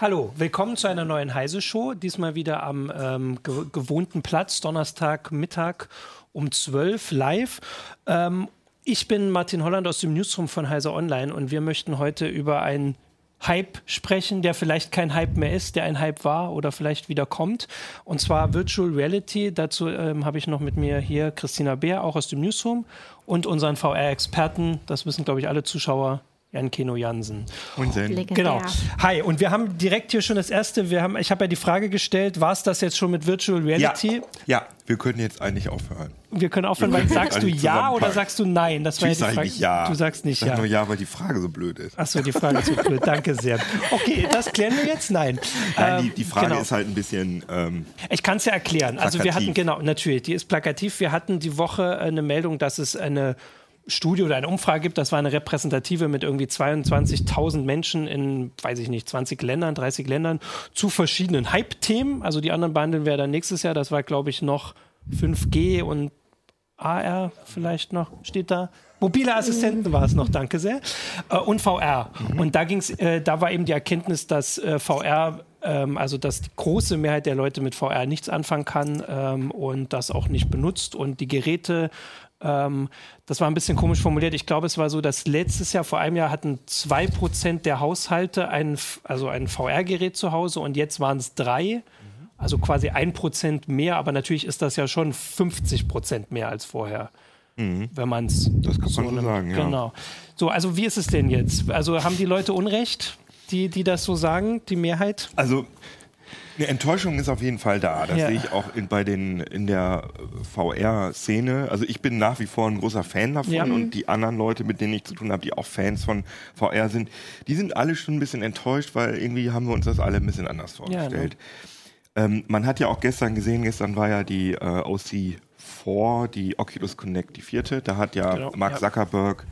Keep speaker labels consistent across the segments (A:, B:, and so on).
A: Hallo, willkommen zu einer neuen Heise-Show. Diesmal wieder am ähm, ge gewohnten Platz, Donnerstag Mittag um 12 live. Ähm, ich bin Martin Holland aus dem Newsroom von Heise Online und wir möchten heute über einen Hype sprechen, der vielleicht kein Hype mehr ist, der ein Hype war oder vielleicht wieder kommt. Und zwar Virtual Reality. Dazu ähm, habe ich noch mit mir hier Christina Beer, auch aus dem Newsroom, und unseren VR-Experten, das wissen, glaube ich, alle Zuschauer, Jan Keno Jansen.
B: Und
A: Legendär. Genau. Hi, und wir haben direkt hier schon das erste, wir haben, ich habe ja die Frage gestellt, war es das jetzt schon mit Virtual Reality?
B: Ja, ja, wir können jetzt eigentlich aufhören.
A: Wir können aufhören, weil sagst du ja oder sagst du nein? Das war ja die Frage.
B: Ja.
A: Du sagst nicht
B: Sag
A: ja.
B: nur ja, weil die Frage so blöd ist.
A: Achso, die Frage ist so blöd. Danke sehr. Okay, das klären wir jetzt? Nein.
B: Nein, die, die Frage genau. ist halt ein bisschen. Ähm,
A: ich kann es ja erklären. Plakativ. Also wir hatten, genau, natürlich, die ist plakativ. Wir hatten die Woche eine Meldung, dass es eine Studie oder eine Umfrage gibt, das war eine repräsentative mit irgendwie 22.000 Menschen in, weiß ich nicht, 20 Ländern, 30 Ländern zu verschiedenen Hype-Themen. Also die anderen behandeln wir dann nächstes Jahr. Das war, glaube ich, noch 5G und AR vielleicht noch, steht da. Mobile Assistenten war es noch, danke sehr. Äh, und VR. Mhm. Und da ging's, äh, da war eben die Erkenntnis, dass äh, VR, ähm, also dass die große Mehrheit der Leute mit VR nichts anfangen kann ähm, und das auch nicht benutzt und die Geräte ähm, das war ein bisschen komisch formuliert. Ich glaube, es war so, dass letztes Jahr, vor einem Jahr, hatten zwei Prozent der Haushalte ein, also ein VR-Gerät zu Hause und jetzt waren es drei. Also quasi ein Prozent mehr, aber natürlich ist das ja schon 50 Prozent mehr als vorher. Mhm. Wenn man es.
B: Das kann so man so sagen,
A: ja. Genau. So, also wie ist es denn jetzt? Also haben die Leute Unrecht, die, die das so sagen, die Mehrheit?
B: Also eine Enttäuschung ist auf jeden Fall da. Das ja. sehe ich auch in, bei den, in der VR-Szene. Also ich bin nach wie vor ein großer Fan davon ja. und die anderen Leute, mit denen ich zu tun habe, die auch Fans von VR sind, die sind alle schon ein bisschen enttäuscht, weil irgendwie haben wir uns das alle ein bisschen anders vorgestellt. Ja, ne? ähm, man hat ja auch gestern gesehen, gestern war ja die äh, OC4, die Oculus Connect, die vierte. Da hat ja genau. Mark Zuckerberg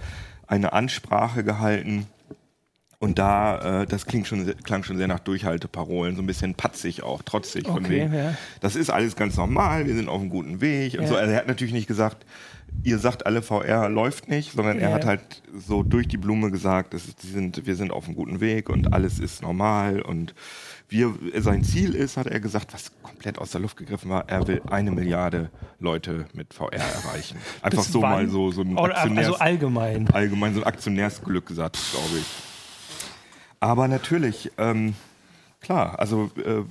B: eine Ansprache gehalten und da, äh, das klingt schon, klang schon sehr nach Durchhalteparolen, so ein bisschen patzig auch, trotzig. Okay, von wegen, ja. Das ist alles ganz normal, wir sind auf einem guten Weg. Und ja. so. Also er hat natürlich nicht gesagt, ihr sagt alle, VR läuft nicht, sondern er hat halt so durch die Blume gesagt, das ist, sind, wir sind auf einem guten Weg und alles ist normal. Und wir, sein Ziel ist, hat er gesagt, was komplett aus der Luft gegriffen war, er will eine Milliarde Leute mit VR erreichen. Einfach Bis so wann? mal so, so ein
A: Aktionärs, also allgemein.
B: Allgemein so ein Aktionärsglück gesagt, glaube ich. Aber natürlich, ähm, klar, also äh,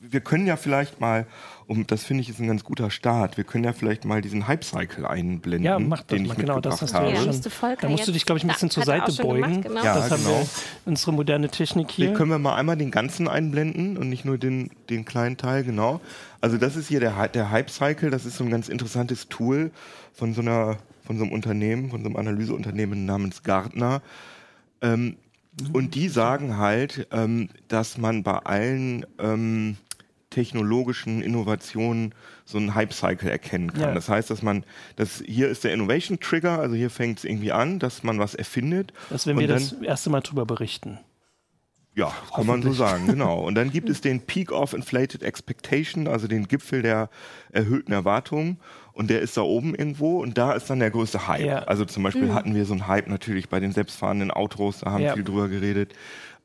B: wir können ja vielleicht mal, und das finde ich ist ein ganz guter Start, wir können ja vielleicht mal diesen Hype-Cycle einblenden.
A: Ja, mach das mal, genau, das hast habe. du ja schon. Da musst du dich, glaube ich, ein bisschen zur Seite beugen. Gemacht, genau.
B: Ja,
A: das
B: haben genau. wir,
A: unsere moderne Technik hier.
B: Den können wir mal einmal den ganzen einblenden und nicht nur den, den kleinen Teil, genau. Also das ist hier der, der Hype-Cycle, das ist so ein ganz interessantes Tool von so einer von so einem Unternehmen, von so einem Analyseunternehmen namens Gartner. Ähm, und die sagen halt, ähm, dass man bei allen ähm, technologischen Innovationen so einen Hype-Cycle erkennen kann. Ja. Das heißt, dass man, das hier ist der Innovation Trigger, also hier fängt es irgendwie an, dass man was erfindet.
A: Das werden wir dann, das erste Mal drüber berichten.
B: Ja, kann man so sagen, genau. Und dann gibt es den Peak of Inflated Expectation, also den Gipfel der erhöhten Erwartungen. Und der ist da oben irgendwo und da ist dann der größte Hype. Ja. Also zum Beispiel mhm. hatten wir so einen Hype natürlich bei den selbstfahrenden Autos, da haben ja. viel drüber geredet.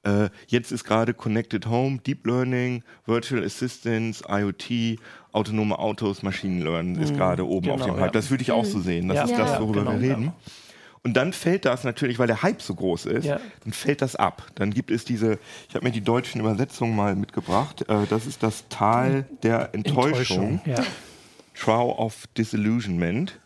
B: Äh, jetzt ist gerade Connected Home, Deep Learning, Virtual Assistance, IoT, autonome Autos, Machine Learning ist mhm. gerade oben genau, auf dem Hype. Ja. Das würde ich auch so sehen. Das ist das, worüber genau, wir reden. Und dann fällt das natürlich, weil der Hype so groß ist, ja. dann fällt das ab. Dann gibt es diese, ich habe mir die deutschen Übersetzungen mal mitgebracht. Äh, das ist das Tal der Enttäuschung. Enttäuschung ja. Trow of Disillusionment.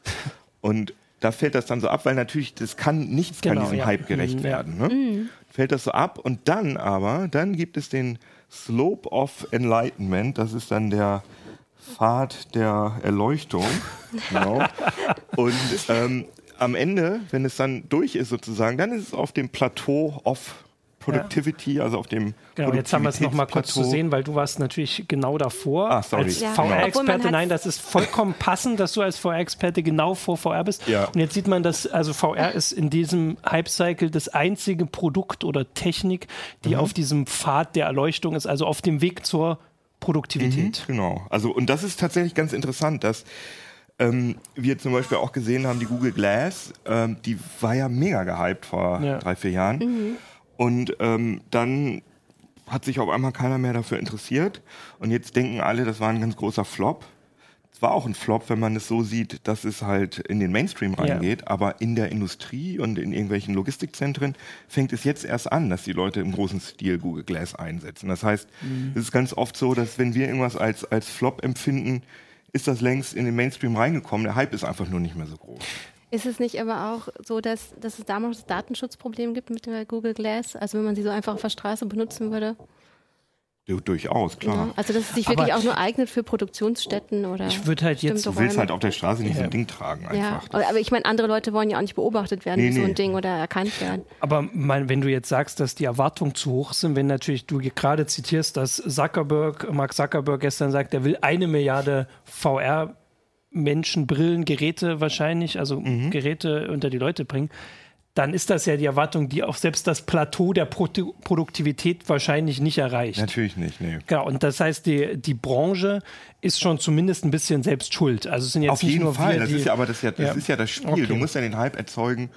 B: Und da fällt das dann so ab, weil natürlich, das kann, nichts genau, kann diesem ja. Hype gerecht mhm, werden. Ne? Mhm. Fällt das so ab und dann aber, dann gibt es den Slope of Enlightenment, das ist dann der Pfad der Erleuchtung. genau. Und ähm, am Ende, wenn es dann durch ist sozusagen, dann ist es auf dem Plateau of Productivity, ja. also auf dem
A: Genau, jetzt haben wir es nochmal kurz zu sehen, weil du warst natürlich genau davor. Ah, sorry. Als ja. VR-Experte, nein, das ist vollkommen passend, dass du als VR-Experte genau vor VR bist. Ja. Und jetzt sieht man, dass also VR ist in diesem Hype-Cycle das einzige Produkt oder Technik, die mhm. auf diesem Pfad der Erleuchtung ist, also auf dem Weg zur Produktivität.
B: Mhm, genau. Also, und das ist tatsächlich ganz interessant, dass ähm, wir zum Beispiel auch gesehen haben, die Google Glass, ähm, die war ja mega gehypt vor ja. drei, vier Jahren. Mhm. Und ähm, dann hat sich auf einmal keiner mehr dafür interessiert. Und jetzt denken alle, das war ein ganz großer Flop. Es war auch ein Flop, wenn man es so sieht, dass es halt in den Mainstream reingeht, ja. aber in der Industrie und in irgendwelchen Logistikzentren fängt es jetzt erst an, dass die Leute im großen Stil Google Glass einsetzen. Das heißt, mhm. es ist ganz oft so, dass wenn wir irgendwas als, als Flop empfinden, ist das längst in den Mainstream reingekommen. Der Hype ist einfach nur nicht mehr so groß.
C: Ist es nicht aber auch so, dass, dass es damals Datenschutzproblem gibt mit der Google Glass? Also wenn man sie so einfach auf der Straße benutzen würde?
B: Du, durchaus, klar.
C: Ja, also dass es sich wirklich auch nur eignet für Produktionsstätten oder.
A: Ich würde halt jetzt.
B: Du willst halt auf der Straße nicht ja. so ein Ding tragen einfach.
C: Ja, aber ich meine, andere Leute wollen ja auch nicht beobachtet werden nee, so ein Ding oder erkannt werden.
A: Aber mein, wenn du jetzt sagst, dass die Erwartungen zu hoch sind, wenn natürlich du gerade zitierst, dass Zuckerberg, Mark Zuckerberg gestern sagt, er will eine Milliarde VR Menschen, Brillen, Geräte wahrscheinlich, also mhm. Geräte unter die Leute bringen dann ist das ja die Erwartung, die auch selbst das Plateau der Pro Produktivität wahrscheinlich nicht erreicht.
B: Natürlich nicht, nee.
A: Genau, und das heißt, die, die Branche ist schon zumindest ein bisschen selbst schuld. Also es sind jetzt
B: Auf
A: nicht
B: jeden
A: nur
B: Fall,
A: wir,
B: das ist ja aber das, ja, das ja. ist ja das Spiel. Okay. Du musst ja den Hype erzeugen,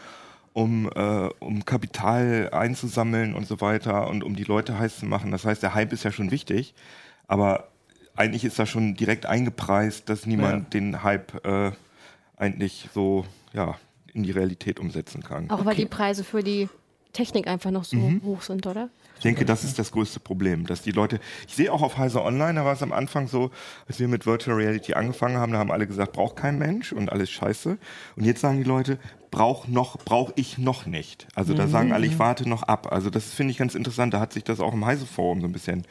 B: um, äh, um Kapital einzusammeln und so weiter und um die Leute heiß zu machen. Das heißt, der Hype ist ja schon wichtig, aber eigentlich ist da schon direkt eingepreist, dass niemand ja. den Hype äh, eigentlich so, ja, in die Realität umsetzen kann.
C: Auch weil die Preise für die Technik einfach noch so mhm. hoch sind, oder?
B: Ich denke, das ist das größte Problem, dass die Leute, ich sehe auch auf Heise Online, da war es am Anfang so, als wir mit Virtual Reality angefangen haben, da haben alle gesagt, braucht kein Mensch und alles scheiße. Und jetzt sagen die Leute, brauch noch, brauche ich noch nicht. Also da mhm. sagen alle, ich warte noch ab. Also das finde ich ganz interessant, da hat sich das auch im Heise Forum so ein bisschen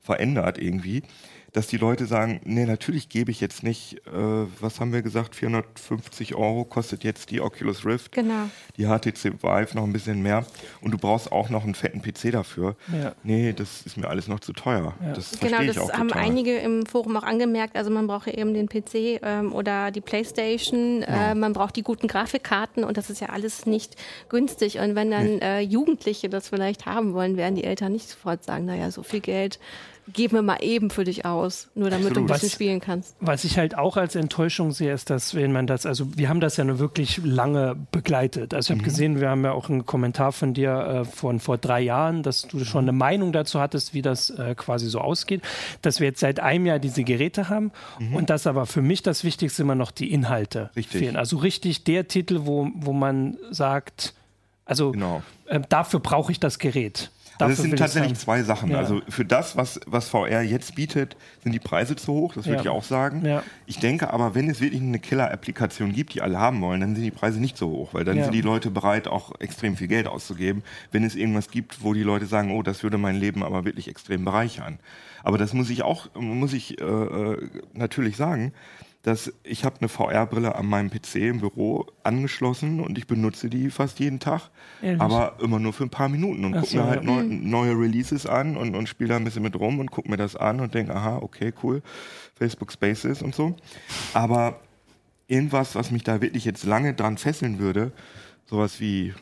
B: verändert irgendwie dass die Leute sagen, nee, natürlich gebe ich jetzt nicht, äh, was haben wir gesagt, 450 Euro kostet jetzt die Oculus Rift,
C: genau.
B: die HTC Vive noch ein bisschen mehr und du brauchst auch noch einen fetten PC dafür. Ja. Nee, das ist mir alles noch zu teuer. Ja. Das
C: genau, das
B: auch
C: haben
B: total.
C: einige im Forum auch angemerkt, also man braucht eben den PC ähm, oder die Playstation, ja. äh, man braucht die guten Grafikkarten und das ist ja alles nicht günstig und wenn dann nee. äh, Jugendliche das vielleicht haben wollen, werden die Eltern nicht sofort sagen, naja, so viel Geld geben wir mal eben für dich aus, nur damit Absolut. du ein bisschen was, spielen kannst.
A: Was ich halt auch als Enttäuschung sehe, ist, dass wenn man das, also wir haben das ja nur wirklich lange begleitet. Also ich habe mhm. gesehen, wir haben ja auch einen Kommentar von dir äh, von vor drei Jahren, dass du schon eine Meinung dazu hattest, wie das äh, quasi so ausgeht, dass wir jetzt seit einem Jahr diese Geräte haben mhm. und dass aber für mich das Wichtigste immer noch die Inhalte
B: richtig.
A: fehlen. Also richtig der Titel, wo, wo man sagt, also genau. äh, dafür brauche ich das Gerät.
B: Also es sind tatsächlich zwei Sachen. Ja. Also für das, was, was VR jetzt bietet, sind die Preise zu hoch, das würde ja. ich auch sagen. Ja. Ich denke aber, wenn es wirklich eine Killer-Applikation gibt, die alle haben wollen, dann sind die Preise nicht so hoch, weil dann sind die Leute bereit, auch extrem viel Geld auszugeben, wenn es irgendwas gibt, wo die Leute sagen, oh, das würde mein Leben aber wirklich extrem bereichern. Aber das muss ich auch, muss ich äh, äh natürlich sagen, dass ich habe eine VR-Brille an meinem PC im Büro angeschlossen und ich benutze die fast jeden Tag, Ehrlich? aber immer nur für ein paar Minuten und gucke so, mir halt neu, mhm. neue Releases an und, und spiele da ein bisschen mit rum und gucke mir das an und denke, aha, okay, cool, Facebook Spaces und so. Aber irgendwas, was mich da wirklich jetzt lange dran fesseln würde, sowas wie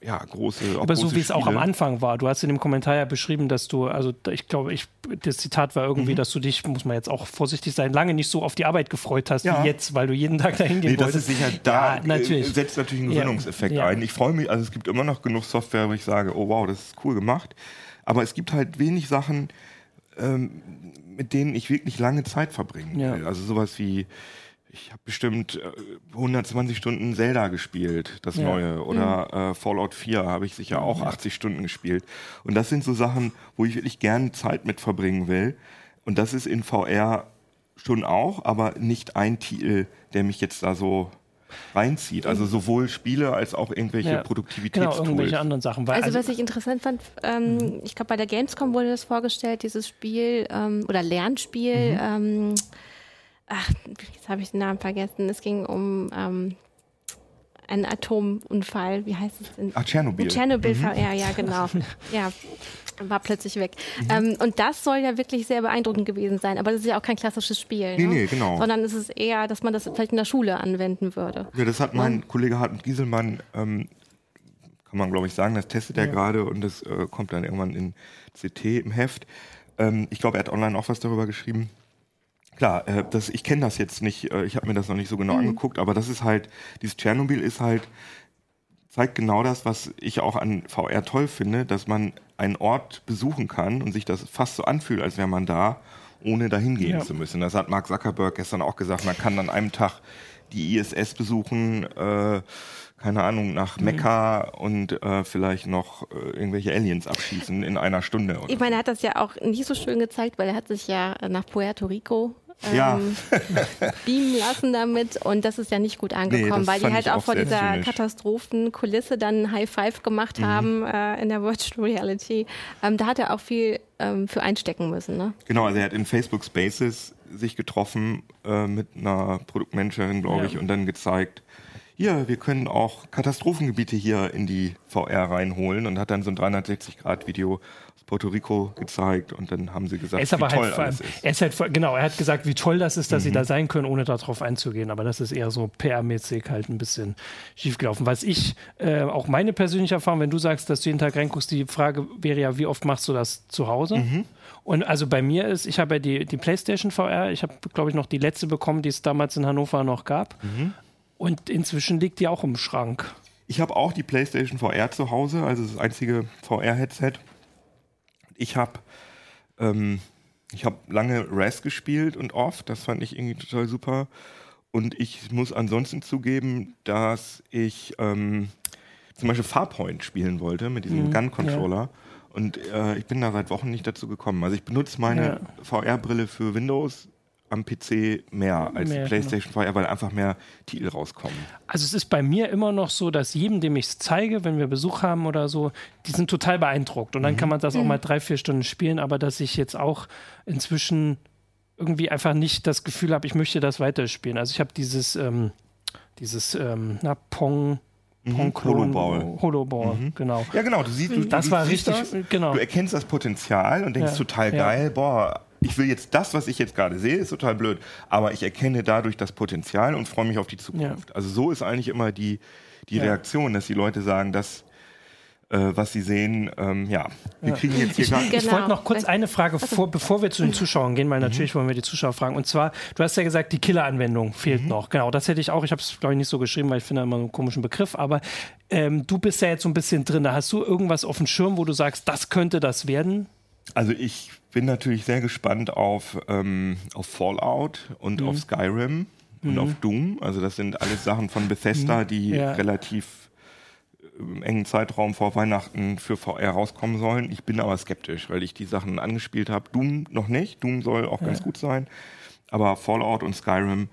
B: ja, große.
A: Aber so wie es auch am Anfang war. Du hast in dem Kommentar ja beschrieben, dass du, also ich glaube, ich, das Zitat war irgendwie, mhm. dass du dich, muss man jetzt auch vorsichtig sein, lange nicht so auf die Arbeit gefreut hast ja. wie jetzt, weil du jeden Tag dahin gehen nee, wolltest.
B: Das ist sicher, da ja, natürlich. setzt natürlich einen Gesinnungseffekt ja. ein. Ich freue mich, also es gibt immer noch genug Software, wo ich sage, oh wow, das ist cool gemacht. Aber es gibt halt wenig Sachen, ähm, mit denen ich wirklich lange Zeit verbringen will. Also sowas wie ich habe bestimmt 120 äh, Stunden Zelda gespielt, das ja. neue. Oder mhm. äh, Fallout 4 habe ich sicher auch ja. 80 Stunden gespielt. Und das sind so Sachen, wo ich wirklich gerne Zeit mit verbringen will. Und das ist in VR schon auch, aber nicht ein Titel, der mich jetzt da so reinzieht. Also sowohl Spiele als auch irgendwelche ja, Produktivitätstools.
A: Genau, irgendwelche anderen Sachen.
C: Weil, also, also, was ich interessant fand, ähm, mhm. ich glaube bei der Gamescom wurde das vorgestellt, dieses Spiel ähm, oder Lernspiel. Mhm. Ähm, ach, jetzt habe ich den Namen vergessen. Es ging um ähm, einen Atomunfall. Wie heißt es denn?
B: Ach, Tschernobyl.
C: Tschernobyl, mhm. ja, ja, genau. ja, war plötzlich weg. Mhm. Ähm, und das soll ja wirklich sehr beeindruckend gewesen sein. Aber das ist ja auch kein klassisches Spiel.
B: Nee, ne? nee, genau.
C: Sondern es ist eher, dass man das vielleicht in der Schule anwenden würde.
B: Ja, das hat mein und, Kollege Hartmut Gieselmann, ähm, kann man glaube ich sagen, das testet er ja. gerade und das äh, kommt dann irgendwann in CT im Heft. Ähm, ich glaube, er hat online auch was darüber geschrieben. Klar, äh, das, ich kenne das jetzt nicht, äh, ich habe mir das noch nicht so genau mhm. angeguckt, aber das ist halt, dieses Tschernobyl ist halt, zeigt genau das, was ich auch an VR toll finde, dass man einen Ort besuchen kann und sich das fast so anfühlt, als wäre man da, ohne dahin gehen ja. zu müssen. Das hat Mark Zuckerberg gestern auch gesagt. Man kann an einem Tag die ISS besuchen, äh, keine Ahnung, nach mhm. Mekka mhm. und äh, vielleicht noch äh, irgendwelche Aliens abschießen in einer Stunde.
C: ich meine, er hat das ja auch nicht so schön gezeigt, weil er hat sich ja nach Puerto Rico ähm,
B: ja.
C: beamen lassen damit und das ist ja nicht gut angekommen, nee, weil die halt auch vor dieser zynisch. Katastrophenkulisse dann High Five gemacht mhm. haben äh, in der Virtual Reality. Ähm, da hat er auch viel ähm, für einstecken müssen. Ne?
B: Genau, also er hat in Facebook Spaces sich getroffen äh, mit einer Produktmanagerin, glaube ich, und dann gezeigt, hier, wir können auch Katastrophengebiete hier in die VR reinholen und hat dann so ein 360-Grad-Video aus Puerto Rico gezeigt und dann haben sie gesagt,
A: wie halt toll halt, alles ist. Er ist halt, genau, er hat gesagt, wie toll das ist, dass mhm. sie da sein können, ohne darauf einzugehen. Aber das ist eher so PR-mäßig halt ein bisschen schiefgelaufen. Was ich, äh, auch meine persönliche Erfahrung, wenn du sagst, dass du jeden Tag reinguckst, die Frage wäre ja, wie oft machst du das zu Hause? Mhm. Und also bei mir ist, ich habe ja die, die PlayStation VR, ich habe, glaube ich, noch die letzte bekommen, die es damals in Hannover noch gab. Mhm. Und inzwischen liegt die auch im Schrank.
B: Ich habe auch die PlayStation VR zu Hause, also das einzige VR-Headset. Ich habe ähm, ich lange Res gespielt und oft, das fand ich irgendwie total super. Und ich muss ansonsten zugeben, dass ich ähm, zum Beispiel Farpoint spielen wollte mit diesem mhm, Gun-Controller. Ja. Und äh, ich bin da seit Wochen nicht dazu gekommen. Also ich benutze meine ja. VR-Brille für Windows am PC mehr als mehr, die PlayStation genau. VR, weil einfach mehr Titel rauskommen.
A: Also es ist bei mir immer noch so, dass jedem, dem ich es zeige, wenn wir Besuch haben oder so, die sind total beeindruckt. Und dann mhm. kann man das auch mhm. mal drei, vier Stunden spielen, aber dass ich jetzt auch inzwischen irgendwie einfach nicht das Gefühl habe, ich möchte das weiterspielen. Also ich habe dieses, ähm, dieses ähm, na, Pong.
B: Mhm. Holoball.
A: Holoball, mhm. genau.
B: Ja, genau. Du siehst, du,
A: das
B: du
A: war richtig,
B: das,
A: genau.
B: Du erkennst das Potenzial und denkst ja. total geil, ja. boah, ich will jetzt das, was ich jetzt gerade sehe, ist total blöd, aber ich erkenne dadurch das Potenzial und freue mich auf die Zukunft. Ja. Also so ist eigentlich immer die, die ja. Reaktion, dass die Leute sagen, dass äh, was sie sehen, ähm, ja, wir kriegen jetzt hier
A: ich, genau. Ich wollte noch kurz eine Frage, vor, bevor wir zu den Zuschauern gehen, weil mhm. natürlich wollen wir die Zuschauer fragen. Und zwar, du hast ja gesagt, die Killer-Anwendung fehlt mhm. noch. Genau, das hätte ich auch. Ich habe es, glaube ich, nicht so geschrieben, weil ich finde immer einen komischen Begriff. Aber ähm, du bist ja jetzt so ein bisschen drin. Hast du irgendwas auf dem Schirm, wo du sagst, das könnte das werden?
B: Also ich bin natürlich sehr gespannt auf, ähm, auf Fallout und mhm. auf Skyrim und mhm. auf Doom. Also das sind alles Sachen von Bethesda, mhm. die ja. relativ im engen Zeitraum vor Weihnachten für VR rauskommen sollen. Ich bin aber skeptisch, weil ich die Sachen angespielt habe. Doom noch nicht. Doom soll auch ja. ganz gut sein. Aber Fallout und Skyrim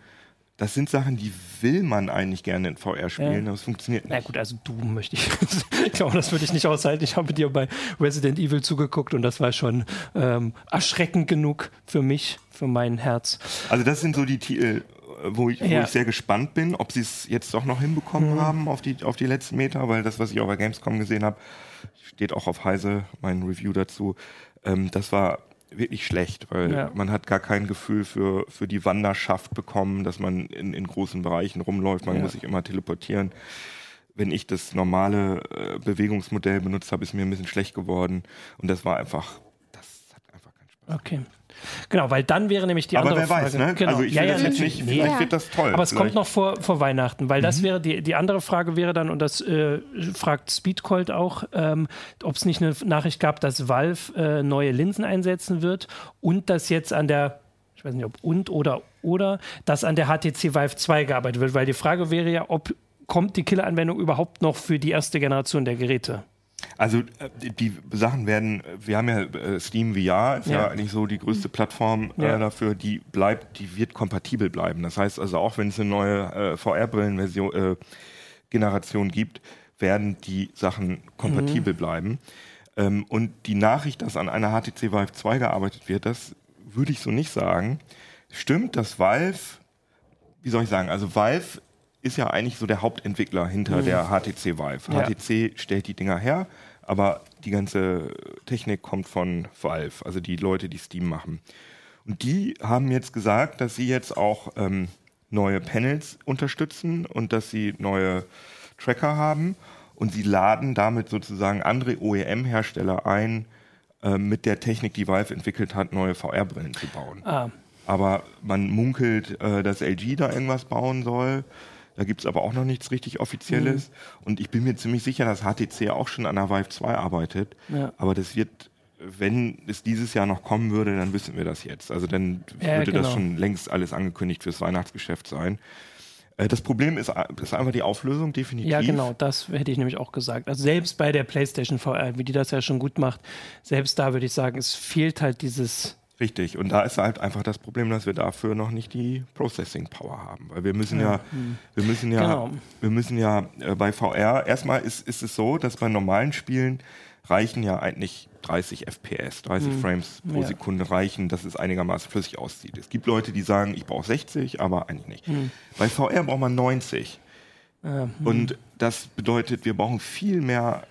B: das sind Sachen, die will man eigentlich gerne in VR spielen, ja. aber es funktioniert nicht.
A: Na gut, also du möchte ich. ich glaube, das würde ich nicht aushalten. Ich habe dir bei Resident Evil zugeguckt und das war schon ähm, erschreckend genug für mich, für mein Herz.
B: Also das sind so die Titel, wo ich, ja. wo ich sehr gespannt bin, ob sie es jetzt doch noch hinbekommen mhm. haben auf die, auf die letzten Meter, weil das, was ich auch bei Gamescom gesehen habe, steht auch auf Heise, mein Review dazu. Ähm, das war wirklich schlecht, weil ja. man hat gar kein Gefühl für, für die Wanderschaft bekommen, dass man in, in großen Bereichen rumläuft. Man ja. muss sich immer teleportieren. Wenn ich das normale äh, Bewegungsmodell benutzt habe, ist mir ein bisschen schlecht geworden. Und das war einfach, das hat einfach keinen Spaß.
A: Okay. Genau, weil dann wäre nämlich die
B: Aber
A: andere
B: wer weiß,
A: Frage.
B: ne?
A: Genau.
B: Also ich ja, ja, jetzt nicht, vielleicht ja. wird das toll.
A: Aber es vielleicht. kommt noch vor, vor Weihnachten, weil das mhm. wäre, die, die andere Frage wäre dann, und das äh, fragt Speedcold auch, ähm, ob es nicht eine Nachricht gab, dass Valve äh, neue Linsen einsetzen wird und dass jetzt an der ich weiß nicht, ob und oder oder, dass an der HTC Vive 2 gearbeitet wird, weil die Frage wäre ja, ob kommt die Killer-Anwendung überhaupt noch für die erste Generation der Geräte?
B: Also äh, die Sachen werden, wir haben ja äh, Steam VR, ist ja, ja eigentlich so die größte Plattform äh, ja. dafür, die bleibt, die wird kompatibel bleiben. Das heißt also auch wenn es eine neue äh, VR-Brillen-Generation äh, Generation gibt, werden die Sachen kompatibel mhm. bleiben. Ähm, und die Nachricht, dass an einer HTC Vive 2 gearbeitet wird, das würde ich so nicht sagen. Stimmt, dass Valve, wie soll ich sagen, also Valve ist ja eigentlich so der Hauptentwickler hinter mhm. der HTC Vive. Ja. HTC stellt die Dinger her, aber die ganze Technik kommt von Valve, also die Leute, die Steam machen. Und die haben jetzt gesagt, dass sie jetzt auch ähm, neue Panels unterstützen und dass sie neue Tracker haben und sie laden damit sozusagen andere OEM-Hersteller ein, äh, mit der Technik, die Valve entwickelt hat, neue VR-Brillen zu bauen. Ah. Aber man munkelt, äh, dass LG da irgendwas bauen soll. Da gibt es aber auch noch nichts richtig Offizielles. Mhm. Und ich bin mir ziemlich sicher, dass HTC auch schon an der Vive 2 arbeitet. Ja. Aber das wird, wenn es dieses Jahr noch kommen würde, dann wissen wir das jetzt. Also dann ja, würde genau. das schon längst alles angekündigt fürs Weihnachtsgeschäft sein. Äh, das Problem ist, ist einfach die Auflösung, definitiv.
A: Ja, genau, das hätte ich nämlich auch gesagt. Also selbst bei der PlayStation VR, wie die das ja schon gut macht, selbst da würde ich sagen, es fehlt halt dieses
B: Richtig, und da ist halt einfach das Problem, dass wir dafür noch nicht die Processing Power haben. Weil wir müssen ja, ja wir müssen ja, genau. wir müssen ja äh, bei VR, erstmal ist, ist es so, dass bei normalen Spielen reichen ja eigentlich 30 FPS, 30 hm. Frames pro ja. Sekunde reichen, dass es einigermaßen flüssig aussieht. Es gibt Leute, die sagen, ich brauche 60, aber eigentlich nicht. Hm. Bei VR braucht man 90. Äh, hm. Und das bedeutet, wir brauchen viel mehr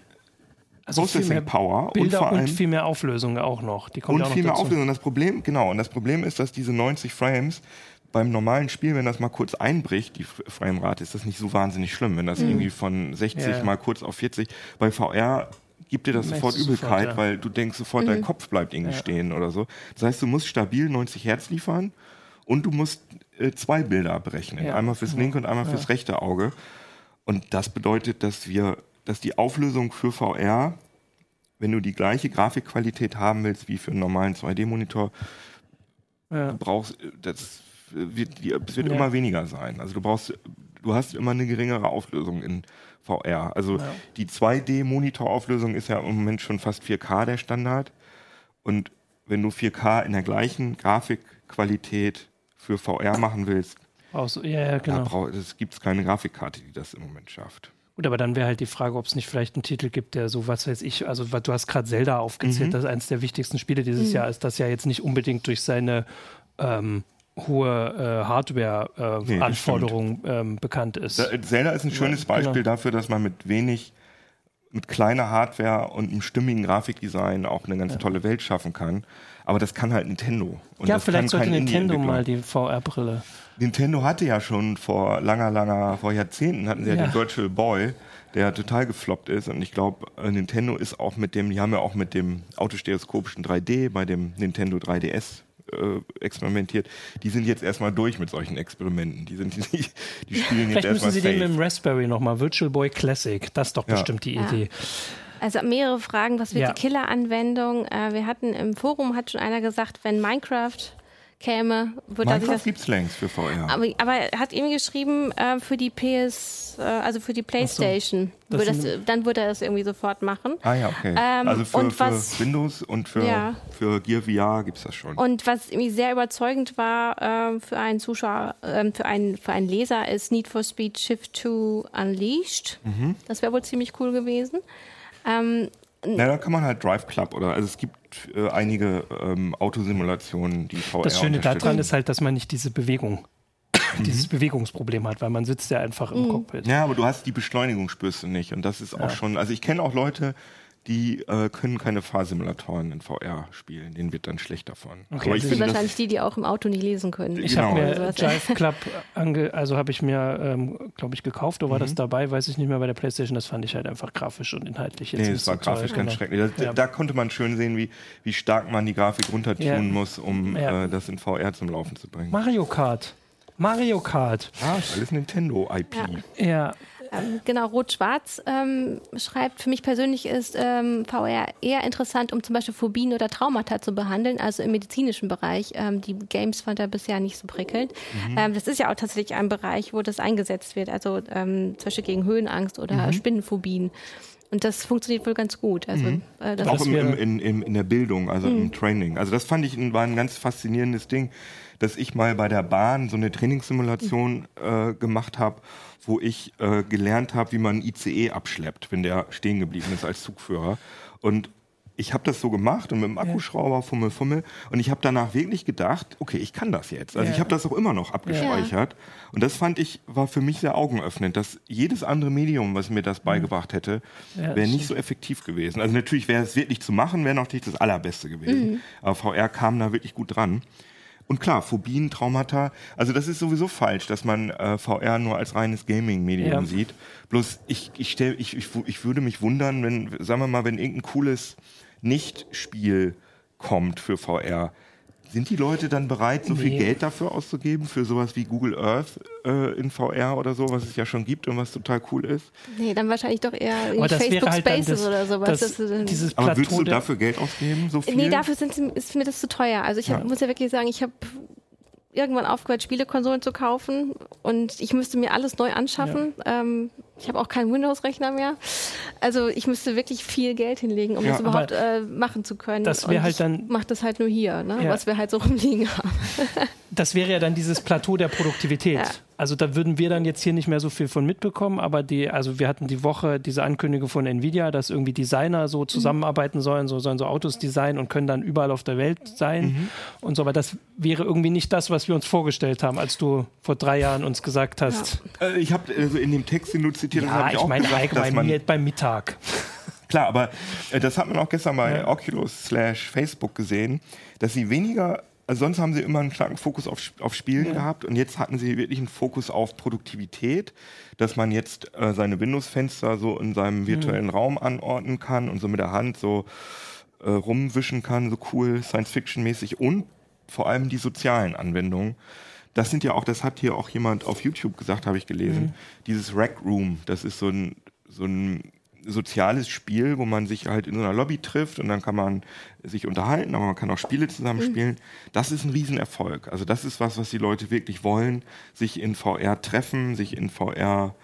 A: also Processing viel mehr Power Bilder und, vor allem, und viel mehr Auflösung auch noch.
B: Die kommt und
A: auch
B: viel mehr Auflösung. Das Problem, genau, und das Problem ist, dass diese 90 Frames beim normalen Spiel, wenn das mal kurz einbricht, die Framerate, ist das nicht so wahnsinnig schlimm. Wenn das mhm. irgendwie von 60 ja. mal kurz auf 40, bei VR gibt dir das sofort Übelkeit, sofort, ja. weil du denkst sofort, mhm. dein Kopf bleibt irgendwie ja. stehen oder so. Das heißt, du musst stabil 90 Hertz liefern und du musst äh, zwei Bilder berechnen. Einmal fürs linke und einmal fürs rechte Auge. Und das bedeutet, dass wir dass die Auflösung für VR, wenn du die gleiche Grafikqualität haben willst wie für einen normalen 2D-Monitor, ja. du brauchst, das wird, es wird ja. immer weniger sein. Also du brauchst, du hast immer eine geringere Auflösung in VR. Also ja. die 2D-Monitorauflösung ist ja im Moment schon fast 4K der Standard. Und wenn du 4K in der gleichen Grafikqualität für VR machen willst,
A: so, ja, ja, genau.
B: da gibt es keine Grafikkarte, die das im Moment schafft.
A: Gut, aber dann wäre halt die Frage, ob es nicht vielleicht einen Titel gibt, der so, was weiß ich, also du hast gerade Zelda aufgezählt, mhm. das ist eines der wichtigsten Spiele dieses mhm. Jahr ist, das ja jetzt nicht unbedingt durch seine ähm, hohe äh, Hardware-Anforderungen äh, nee, ähm, bekannt ist.
B: Da, Zelda ist ein schönes ja, Beispiel genau. dafür, dass man mit wenig, mit kleiner Hardware und einem stimmigen Grafikdesign auch eine ganz ja. tolle Welt schaffen kann. Aber das kann halt Nintendo.
A: Und ja, vielleicht sollte Nintendo mal die VR-Brille
B: Nintendo hatte ja schon vor langer, langer, vor Jahrzehnten hatten sie ja, ja den Virtual Boy, der total gefloppt ist. Und ich glaube, äh, Nintendo ist auch mit dem, die haben ja auch mit dem autostereoskopischen 3D bei dem Nintendo 3DS äh, experimentiert. Die sind jetzt erstmal durch mit solchen Experimenten. Die, sind, die, die spielen
A: jetzt erstmal. müssen sie den mit dem Raspberry nochmal, Virtual Boy Classic, das ist doch ja. bestimmt die Idee.
C: Also mehrere Fragen, was wird ja. die Killer-Anwendung? Äh, wir hatten im Forum, hat schon einer gesagt, wenn Minecraft käme,
B: wird Minecraft das gibt's längst für VR.
C: Aber, aber er hat ihm geschrieben äh, für die PS, äh, also für die PlayStation. So, das das, dann würde er das irgendwie sofort machen.
B: Ah ja, okay. Ähm, also für, für was, Windows und für, ja. für Gear VR gibt es das schon.
C: Und was irgendwie sehr überzeugend war äh, für einen Zuschauer, ähm, für, einen, für einen Leser, ist Need for Speed Shift 2 Unleashed. Mhm. Das wäre wohl ziemlich cool gewesen. Ähm,
B: na, da kann man halt Drive Club oder also es gibt äh, einige ähm, Autosimulationen, die VR
A: Das Schöne daran ist halt, dass man nicht diese Bewegung dieses mhm. Bewegungsproblem hat, weil man sitzt ja einfach im mhm. Cockpit.
B: Ja, aber du hast die Beschleunigung spürst du nicht und das ist auch ja. schon, also ich kenne auch Leute, die äh, können keine Fahrsimulatoren in VR spielen. Denen wird dann schlecht davon.
C: Okay, Aber ich das sind wahrscheinlich die, die auch im Auto nicht lesen können.
A: Ich genau. habe mir Jive Club, ange also habe ich mir, ähm, glaube ich, gekauft. Oder war mhm. das dabei? Weiß ich nicht mehr bei der PlayStation. Das fand ich halt einfach grafisch und inhaltlich
B: jetzt Nee, es war so grafisch toll. ganz genau. schrecklich. Das, ja. Da konnte man schön sehen, wie, wie stark man die Grafik runtertun ja. muss, um ja. äh, das in VR zum Laufen zu bringen.
A: Mario Kart. Mario Kart.
B: Ah, alles Nintendo-IP.
C: Ja. Ähm, genau, Rot-Schwarz ähm, schreibt, für mich persönlich ist ähm, VR eher interessant, um zum Beispiel Phobien oder Traumata zu behandeln, also im medizinischen Bereich. Ähm, die Games fand er bisher nicht so prickelnd. Mhm. Ähm, das ist ja auch tatsächlich ein Bereich, wo das eingesetzt wird, also ähm, zum Beispiel gegen Höhenangst oder mhm. Spinnenphobien. Und das funktioniert wohl ganz gut. Also, mhm.
B: äh, auch im, im, in, in, der Bildung, also mhm. im Training. Also das fand ich war ein ganz faszinierendes Ding, dass ich mal bei der Bahn so eine Trainingssimulation mhm. äh, gemacht habe wo ich äh, gelernt habe, wie man ICE abschleppt, wenn der stehen geblieben ist als Zugführer. Und ich habe das so gemacht und mit dem Akkuschrauber fummel fummel und ich habe danach wirklich gedacht, okay, ich kann das jetzt. Also ja. ich habe das auch immer noch abgespeichert ja. und das fand ich war für mich sehr augenöffnend, dass jedes andere Medium, was mir das mhm. beigebracht hätte, ja, wäre nicht so effektiv gewesen. Also natürlich wäre es wirklich zu machen, wäre noch nicht das allerbeste gewesen, mhm. aber VR kam da wirklich gut dran. Und klar, Phobien, Traumata, also das ist sowieso falsch, dass man äh, VR nur als reines Gaming-Medium sieht. Bloß ich, ich, stell, ich, ich, ich würde mich wundern, wenn, sagen wir mal, wenn irgendein cooles Nicht-Spiel kommt für VR, sind die Leute dann bereit, so nee. viel Geld dafür auszugeben, für sowas wie Google Earth äh, in VR oder so, was es ja schon gibt und was total cool ist?
C: Nee, dann wahrscheinlich doch eher Facebook halt Spaces das, oder sowas. Das,
B: das, dieses Aber würdest du dafür Geld ausgeben, so viel?
C: Nee, dafür sind, ist mir das zu teuer. Also ich hab, ja. muss ja wirklich sagen, ich habe irgendwann aufgehört, Spielekonsolen zu kaufen und ich müsste mir alles neu anschaffen. Ja. Ähm, ich habe auch keinen Windows-Rechner mehr. Also ich müsste wirklich viel Geld hinlegen, um ja, das überhaupt äh, machen zu können.
A: Das wäre halt dann.
C: Macht das halt nur hier, ne? Ja. was wir halt so rumliegen haben.
A: das wäre ja dann dieses Plateau der Produktivität. Ja. Also da würden wir dann jetzt hier nicht mehr so viel von mitbekommen, aber die, also wir hatten die Woche diese Ankündigung von Nvidia, dass irgendwie Designer so mhm. zusammenarbeiten sollen, so sollen so Autos designen und können dann überall auf der Welt sein mhm. und so. Aber das wäre irgendwie nicht das, was wir uns vorgestellt haben, als du vor drei Jahren uns gesagt hast.
B: Ja. Äh, ich habe also in dem Text, den du zitiert
A: hast, ja, ich, ich meine allgemein beim Mittag.
B: Klar, aber äh, das hat man auch gestern bei ja. Oculus slash Facebook gesehen, dass sie weniger also sonst haben sie immer einen starken Fokus auf, auf Spielen ja. gehabt und jetzt hatten sie wirklich einen Fokus auf Produktivität, dass man jetzt äh, seine Windows-Fenster so in seinem virtuellen mhm. Raum anordnen kann und so mit der Hand so äh, rumwischen kann, so cool, Science-Fiction-mäßig und vor allem die sozialen Anwendungen. Das sind ja auch, das hat hier auch jemand auf YouTube gesagt, habe ich gelesen, mhm. dieses Rack Room, das ist so ein, so ein soziales Spiel, wo man sich halt in so einer Lobby trifft und dann kann man sich unterhalten, aber man kann auch Spiele zusammenspielen. Mhm. Das ist ein Riesenerfolg. Also das ist was, was die Leute wirklich wollen, sich in VR treffen, sich in VR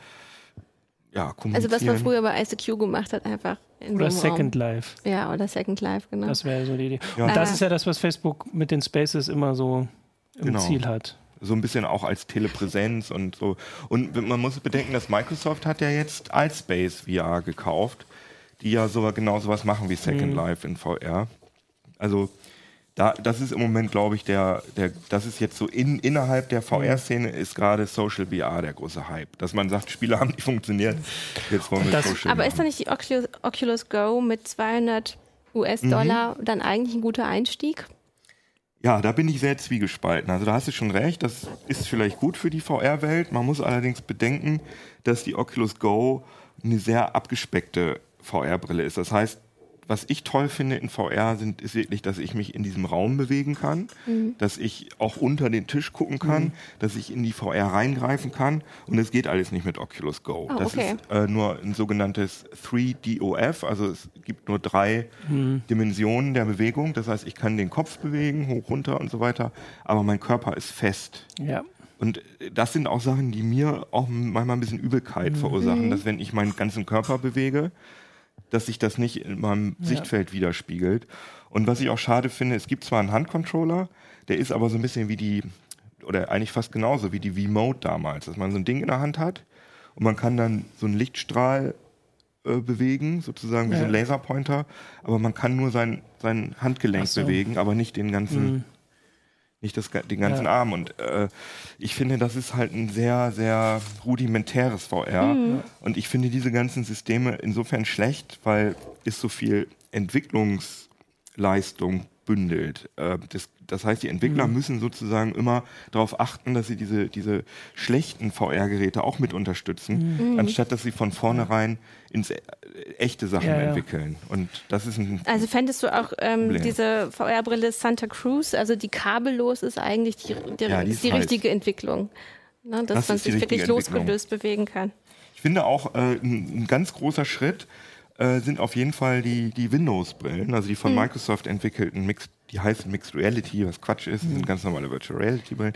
B: ja, kommunizieren.
C: Also was man früher bei ICQ gemacht hat, einfach
A: in Oder Second Raum. Life.
C: Ja, oder Second Life, genau.
A: Das wäre so die Idee. Ja. Und das ist ja das, was Facebook mit den Spaces immer so im genau. Ziel hat
B: so ein bisschen auch als Telepräsenz und so. Und man muss bedenken, dass Microsoft hat ja jetzt Altspace VR gekauft, die ja sogar genau sowas machen wie Second mhm. Life in VR. Also da, das ist im Moment, glaube ich, der, der, das ist jetzt so in, innerhalb der VR-Szene ist gerade Social VR der große Hype. Dass man sagt, Spiele haben nicht funktioniert, jetzt wollen wir das,
C: Social Aber VR. ist da nicht die Oculus, Oculus Go mit 200 US-Dollar mhm. dann eigentlich ein guter Einstieg?
B: Ja, da bin ich sehr zwiegespalten. Also da hast du schon recht, das ist vielleicht gut für die VR-Welt. Man muss allerdings bedenken, dass die Oculus Go eine sehr abgespeckte VR-Brille ist. Das heißt, was ich toll finde in VR sind, ist wirklich, dass ich mich in diesem Raum bewegen kann, mhm. dass ich auch unter den Tisch gucken kann, mhm. dass ich in die VR reingreifen kann. Und es geht alles nicht mit Oculus Go. Oh, das okay. ist äh, nur ein sogenanntes 3DOF, also es gibt nur drei mhm. Dimensionen der Bewegung. Das heißt, ich kann den Kopf bewegen, hoch, runter und so weiter, aber mein Körper ist fest.
A: Ja.
B: Und das sind auch Sachen, die mir auch manchmal ein bisschen Übelkeit mhm. verursachen, dass wenn ich meinen ganzen Körper bewege, dass sich das nicht in meinem ja. Sichtfeld widerspiegelt. Und was ich auch schade finde, es gibt zwar einen Handcontroller, der ist aber so ein bisschen wie die, oder eigentlich fast genauso wie die V-Mode damals, dass man so ein Ding in der Hand hat und man kann dann so einen Lichtstrahl äh, bewegen, sozusagen wie ja. so ein Laserpointer, aber man kann nur sein, sein Handgelenk so. bewegen, aber nicht den ganzen mhm nicht das, den ganzen ja. Arm. Und äh, ich finde, das ist halt ein sehr, sehr rudimentäres VR. Mhm. Und ich finde diese ganzen Systeme insofern schlecht, weil es so viel Entwicklungsleistung bündelt. Äh, das, das, heißt, die Entwickler mhm. müssen sozusagen immer darauf achten, dass sie diese, diese schlechten VR-Geräte auch mit unterstützen, mhm. anstatt dass sie von vornherein ins äh, echte Sachen ja, ja. entwickeln. Und das ist ein
C: Also fändest du auch ähm, diese VR-Brille Santa Cruz, also die kabellos ist eigentlich die, die, ja, die, ist die richtige Entwicklung. Ne, dass das man sich wirklich losgelöst bewegen kann.
B: Ich finde auch äh, ein, ein ganz großer Schritt, äh, sind auf jeden Fall die, die Windows-Brillen, also die von mhm. Microsoft entwickelten, Mixed, die heißen Mixed Reality, was Quatsch ist, mhm. sind ganz normale Virtual Reality-Brillen.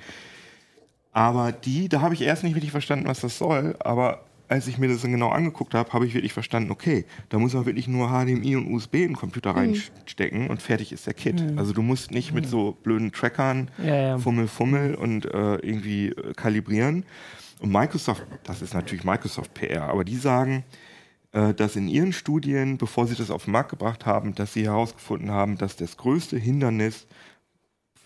B: Aber die, da habe ich erst nicht richtig verstanden, was das soll, aber als ich mir das dann genau angeguckt habe, habe ich wirklich verstanden, okay, da muss man wirklich nur HDMI und USB in den Computer mhm. reinstecken und fertig ist der Kit. Mhm. Also du musst nicht mit mhm. so blöden Trackern ja, ja. Fummel, Fummel und äh, irgendwie äh, kalibrieren. Und Microsoft, das ist natürlich Microsoft PR, aber die sagen, dass in ihren Studien, bevor sie das auf den Markt gebracht haben, dass sie herausgefunden haben, dass das größte Hindernis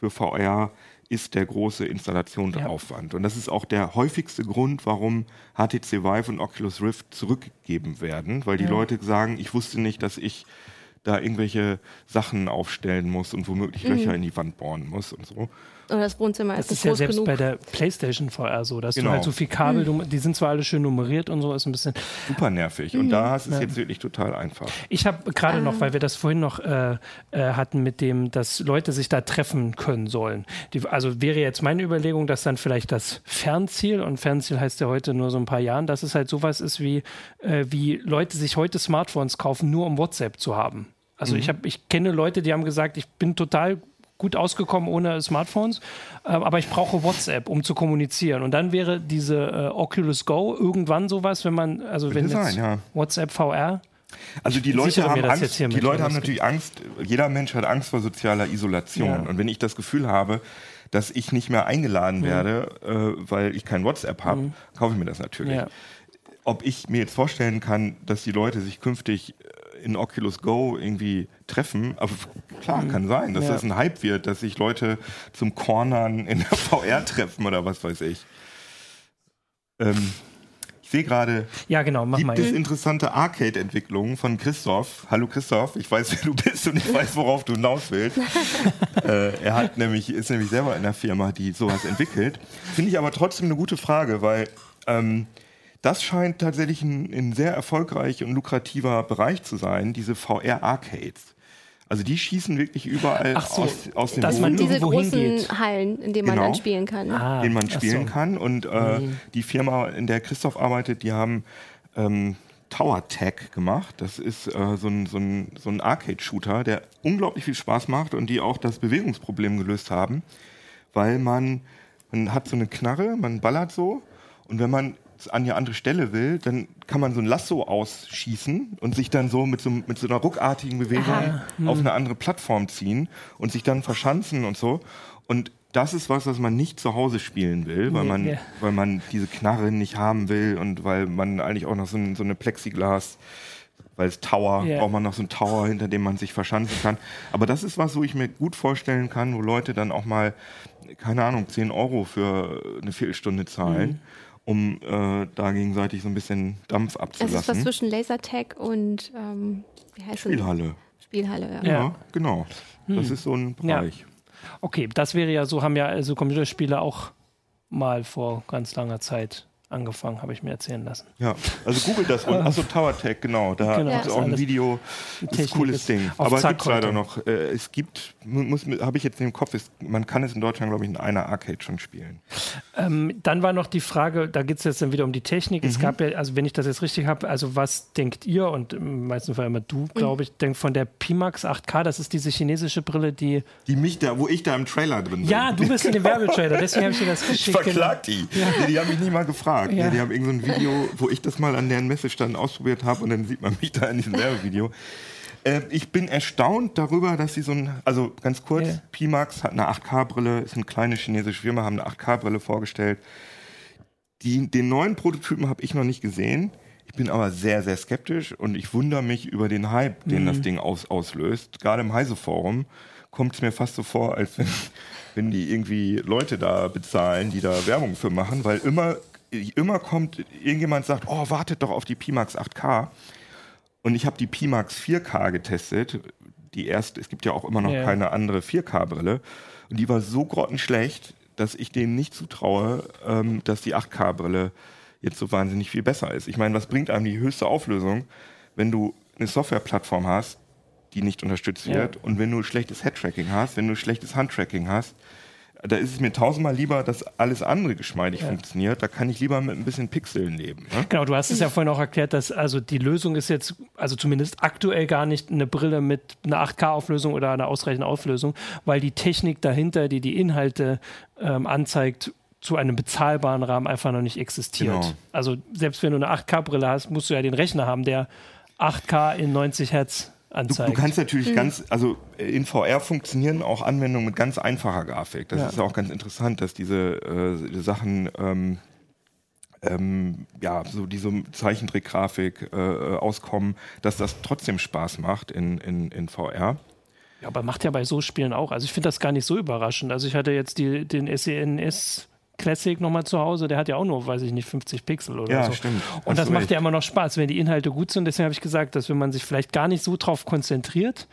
B: für VR ist der große Installationsaufwand. Ja. Und das ist auch der häufigste Grund, warum HTC Vive und Oculus Rift zurückgegeben werden, weil die ja. Leute sagen, ich wusste nicht, dass ich da irgendwelche Sachen aufstellen muss und womöglich mhm. Löcher in die Wand bohren muss und so.
C: Oder das Wohnzimmer
A: das ist, ist ja selbst genug. bei der PlayStation VR so, dass genau. du halt so viel Kabel, mhm. die sind zwar alle schön nummeriert und so, ist ein bisschen
B: super nervig. Und mhm. da ist es ja. jetzt wirklich total einfach.
A: Ich habe gerade ah. noch, weil wir das vorhin noch äh, äh, hatten mit dem, dass Leute sich da treffen können sollen. Die, also wäre jetzt meine Überlegung, dass dann vielleicht das Fernziel und Fernziel heißt ja heute nur so ein paar Jahren, dass es halt sowas ist wie äh, wie Leute sich heute Smartphones kaufen, nur um WhatsApp zu haben. Also mhm. ich habe, ich kenne Leute, die haben gesagt, ich bin total gut ausgekommen ohne Smartphones, äh, aber ich brauche WhatsApp, um zu kommunizieren. Und dann wäre diese äh, Oculus Go irgendwann sowas, wenn man, also wenn sein, ja. WhatsApp VR.
B: Also die Leute haben Angst, die Leute haben natürlich Angst, jeder Mensch hat Angst vor sozialer Isolation. Ja. Und wenn ich das Gefühl habe, dass ich nicht mehr eingeladen mhm. werde, äh, weil ich kein WhatsApp habe, mhm. kaufe ich mir das natürlich. Ja. Ob ich mir jetzt vorstellen kann, dass die Leute sich künftig in Oculus Go irgendwie treffen. Aber klar, kann sein, dass ja. das ein Hype wird, dass sich Leute zum Cornern in der VR treffen oder was weiß ich. Ähm, ich sehe gerade,
A: ja, genau, mach
B: gibt
A: mal.
B: es interessante Arcade-Entwicklungen von Christoph. Hallo Christoph, ich weiß, wer du bist und ich weiß, worauf du hinaus willst. äh, er hat nämlich, ist nämlich selber in der Firma, die sowas entwickelt. Finde ich aber trotzdem eine gute Frage, weil ähm, das scheint tatsächlich ein, ein sehr erfolgreich und lukrativer Bereich zu sein, diese VR-Arcades. Also die schießen wirklich überall so, aus, aus dem
C: Dass man diese großen hingeht. Hallen, in denen man genau, dann spielen kann.
B: Ah, in man spielen so. kann. Und äh, mhm. die Firma, in der Christoph arbeitet, die haben ähm, Tower Tech gemacht. Das ist äh, so ein, so ein, so ein Arcade-Shooter, der unglaublich viel Spaß macht und die auch das Bewegungsproblem gelöst haben, weil man, man hat so eine Knarre, man ballert so und wenn man an die andere Stelle will, dann kann man so ein Lasso ausschießen und sich dann so mit so, mit so einer ruckartigen Bewegung hm. auf eine andere Plattform ziehen und sich dann verschanzen und so. Und das ist was, was man nicht zu Hause spielen will, weil man, ja. weil man diese Knarre nicht haben will und weil man eigentlich auch noch so, ein, so eine Plexiglas, weil es Tower, yeah. braucht man noch so einen Tower, hinter dem man sich verschanzen kann. Aber das ist was, wo ich mir gut vorstellen kann, wo Leute dann auch mal, keine Ahnung, 10 Euro für eine Viertelstunde zahlen. Mhm um äh, da gegenseitig so ein bisschen Dampf abzulassen. Das ist
C: was zwischen Lasertag und ähm,
B: wie heißt Spielhalle.
C: Das? Spielhalle,
B: ja. Ja, genau. Hm. Das ist so ein Bereich.
A: Ja. Okay, das wäre ja so, haben ja also Computerspiele auch mal vor ganz langer Zeit angefangen, habe ich mir erzählen lassen.
B: Ja, also google das und achso, Tower Tech, genau, da genau, gibt es auch ein Video, das ist ein cooles Ding. Aber es gibt leider noch, äh, es gibt, habe ich jetzt im Kopf, ist, man kann es in Deutschland, glaube ich, in einer Arcade schon spielen.
A: Ähm, dann war noch die Frage, da geht es jetzt dann wieder um die Technik. Mhm. Es gab ja, also wenn ich das jetzt richtig habe, also was denkt ihr und im meisten Fall immer du, glaube ich, denkt von der Pimax 8K, das ist diese chinesische Brille, die...
B: Die mich da, wo ich da im Trailer drin bin.
A: Ja, du bist in dem Werbetrailer, deswegen habe ich dir das geschickt.
B: Ich verklag die. Ja. Die, die haben mich nie mal gefragt gefragt. Ja. die haben irgendein so Video, wo ich das mal an deren Messestand ausprobiert habe und dann sieht man mich da in diesem Werbevideo. Äh, ich bin erstaunt darüber, dass sie so ein, also ganz kurz, yeah. Pimax hat eine 8K-Brille, ist eine kleine chinesische Firma, haben eine 8K-Brille vorgestellt. Die, den neuen Prototypen habe ich noch nicht gesehen. Ich bin aber sehr, sehr skeptisch und ich wundere mich über den Hype, den mhm. das Ding aus, auslöst. Gerade im Heise-Forum kommt es mir fast so vor, als wenn, wenn die irgendwie Leute da bezahlen, die da Werbung für machen, weil immer immer kommt, irgendjemand sagt, oh, wartet doch auf die Pimax 8K. Und ich habe die Pimax 4K getestet. Die erste, es gibt ja auch immer noch yeah. keine andere 4K-Brille. Und die war so grottenschlecht, dass ich denen nicht zutraue, ähm, dass die 8K-Brille jetzt so wahnsinnig viel besser ist. Ich meine, was bringt einem die höchste Auflösung, wenn du eine Softwareplattform hast, die nicht unterstützt wird und wenn du schlechtes Head-Tracking hast, wenn du schlechtes Hand-Tracking hast, da ist es mir tausendmal lieber, dass alles andere geschmeidig ja. funktioniert. Da kann ich lieber mit ein bisschen Pixeln leben. Ne?
A: Genau, du hast es ja vorhin auch erklärt, dass also die Lösung ist jetzt, also zumindest aktuell gar nicht eine Brille mit einer 8K-Auflösung oder einer ausreichenden Auflösung, weil die Technik dahinter, die die Inhalte ähm, anzeigt, zu einem bezahlbaren Rahmen einfach noch nicht existiert. Genau. Also selbst wenn du eine 8K-Brille hast, musst du ja den Rechner haben, der 8K in 90 Hertz anzeigt.
B: Du, du kannst natürlich mhm. ganz, also in VR funktionieren auch Anwendungen mit ganz einfacher Grafik. Das ja. ist ja auch ganz interessant, dass diese äh, Sachen ähm, ähm, ja, so diese Zeichentrickgrafik äh, auskommen, dass das trotzdem Spaß macht in, in, in VR.
A: Ja, aber macht ja bei so Spielen auch. Also ich finde das gar nicht so überraschend. Also ich hatte jetzt die, den SENS Classic nochmal zu Hause, der hat ja auch nur, weiß ich nicht, 50 Pixel oder
B: ja,
A: so.
B: Stimmt.
A: Und das macht ja immer noch Spaß, wenn die Inhalte gut sind. Deswegen habe ich gesagt, dass wenn man sich vielleicht gar nicht so drauf konzentriert,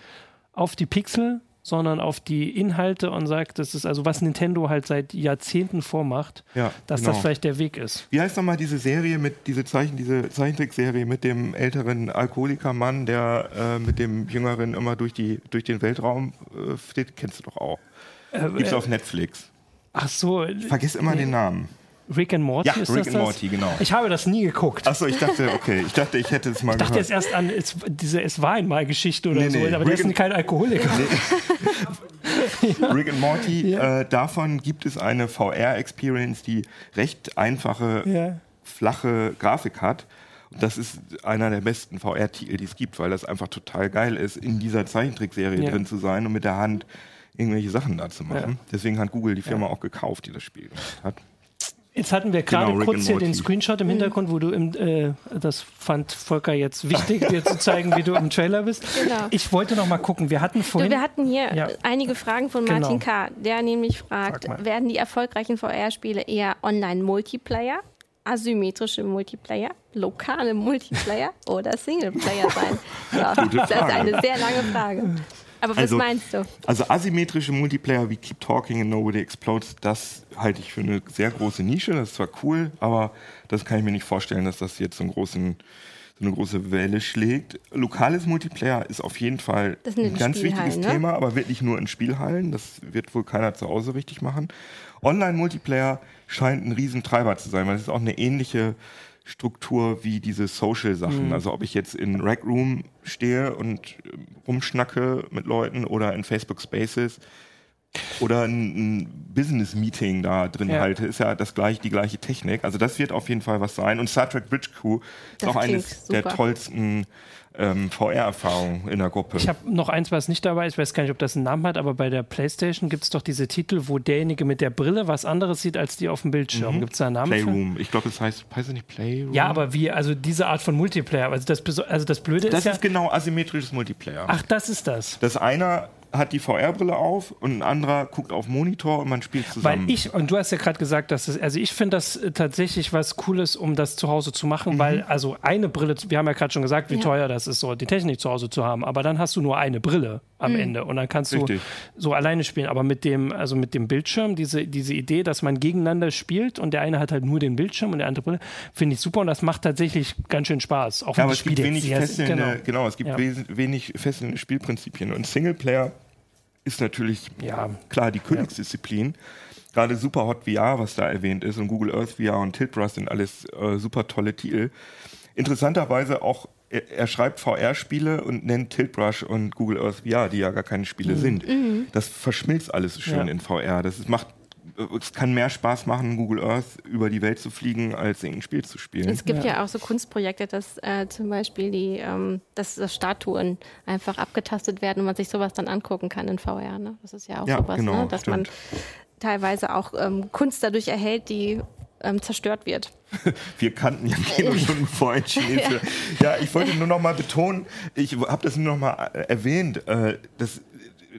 A: auf die Pixel, sondern auf die Inhalte und sagt, das ist also was Nintendo halt seit Jahrzehnten vormacht, ja, dass genau. das vielleicht der Weg ist.
B: Wie heißt nochmal diese Serie mit diese Zeichen, diese Zeichentrickserie mit dem älteren Alkoholikermann, der äh, mit dem Jüngeren immer durch die durch den Weltraum äh, steht? Kennst du doch auch. Äh, Gibt's äh, auf Netflix.
A: Ach so.
B: Ich vergiss immer den Namen.
A: Rick and Morty
B: ja, ist Rick and Morty, genau.
A: Ich habe das nie geguckt.
B: Achso, ich dachte, okay, ich dachte, ich hätte es mal
A: Ich dachte jetzt erst an es, diese Es war einmal Geschichte oder nee, so, nee. aber Rick der ist kein Alkoholiker.
B: Nee. ja. Rick and Morty, ja. äh, davon gibt es eine VR-Experience, die recht einfache, ja. flache Grafik hat. Und das ist einer der besten VR-Titel, die es gibt, weil das einfach total geil ist, in dieser Zeichentrickserie drin zu sein und mit der Hand irgendwelche Sachen da zu machen. Deswegen hat Google die Firma auch gekauft, die das Spiel gemacht hat.
A: Jetzt hatten wir gerade genau, kurz hier den Screenshot im Hintergrund, wo du im, äh, das fand Volker jetzt wichtig, dir zu zeigen, wie du im Trailer bist. Genau. Ich wollte noch mal gucken. Wir hatten vorhin.
C: Du, wir hatten hier ja. einige Fragen von Martin genau. K., der nämlich fragt: Werden die erfolgreichen VR-Spiele eher Online-Multiplayer, asymmetrische Multiplayer, lokale Multiplayer oder Singleplayer sein? So, das ist eine sehr lange Frage. Aber was also, meinst du?
B: Also asymmetrische Multiplayer wie Keep Talking and Nobody Explodes, das halte ich für eine sehr große Nische. Das ist zwar cool, aber das kann ich mir nicht vorstellen, dass das jetzt so, großen, so eine große Welle schlägt. Lokales Multiplayer ist auf jeden Fall ein ganz wichtiges ne? Thema, aber wirklich nur in Spielhallen. Das wird wohl keiner zu Hause richtig machen. Online-Multiplayer scheint ein Riesentreiber zu sein, weil es ist auch eine ähnliche Struktur wie diese Social-Sachen. Mhm. Also ob ich jetzt in Rec Room stehe und äh, rumschnacke mit Leuten oder in Facebook Spaces oder ein, ein Business-Meeting da drin ja. halte, ist ja das gleich, die gleiche Technik. Also das wird auf jeden Fall was sein. Und Star Trek Bridge Crew ist das auch eines super. der tollsten ähm, VR-Erfahrung in der Gruppe.
A: Ich habe noch eins, was nicht dabei ist. Ich weiß gar nicht, ob das einen Namen hat, aber bei der PlayStation gibt es doch diese Titel, wo derjenige mit der Brille was anderes sieht als die auf dem Bildschirm. Mhm. Gibt es da einen Namen?
B: Playroom.
A: Für?
B: Ich glaube, das heißt, heißt es nicht Playroom?
A: Ja, aber wie, also diese Art von Multiplayer. Also das, also das Blöde
B: das
A: ist. Das
B: ist ja, genau asymmetrisches Multiplayer.
A: Ach, das ist das.
B: Das einer hat die VR-Brille auf und ein anderer guckt auf Monitor und man spielt zusammen.
A: Weil ich, und du hast ja gerade gesagt, dass es, also ich finde das äh, tatsächlich was Cooles, um das zu Hause zu machen, mhm. weil also eine Brille, wir haben ja gerade schon gesagt, wie ja. teuer das ist, so die Technik zu Hause zu haben, aber dann hast du nur eine Brille am mhm. Ende und dann kannst Richtig. du so alleine spielen. Aber mit dem, also mit dem Bildschirm, diese, diese Idee, dass man gegeneinander spielt und der eine hat halt nur den Bildschirm und der andere Brille, finde ich super und das macht tatsächlich ganz schön Spaß.
B: Auch ja, aber es gibt wenig fesselnde, genau. genau. es gibt ja. wenig fesselnde Spielprinzipien und Singleplayer ist natürlich ja. klar die Königsdisziplin. Ja. Gerade Super Hot VR, was da erwähnt ist, und Google Earth VR und Tiltbrush sind alles äh, super tolle Titel. Interessanterweise auch, er, er schreibt VR-Spiele und nennt Tiltbrush und Google Earth VR, die ja gar keine Spiele mhm. sind. Mhm. Das verschmilzt alles so schön ja. in VR. Das ist, macht es kann mehr Spaß machen, Google Earth über die Welt zu fliegen, als irgendein Spiel zu spielen.
C: Es gibt ja, ja auch so Kunstprojekte, dass äh, zum Beispiel die, ähm, dass, dass, Statuen einfach abgetastet werden und man sich sowas dann angucken kann in VR. Ne? Das ist ja auch ja, sowas, genau, ne? dass stimmt. man teilweise auch ähm, Kunst dadurch erhält, die ähm, zerstört wird.
B: Wir kannten ja Kino schon vorhin Chinesisch. ja. ja, ich wollte nur noch mal betonen, ich habe das nur noch mal äh, erwähnt, äh, das,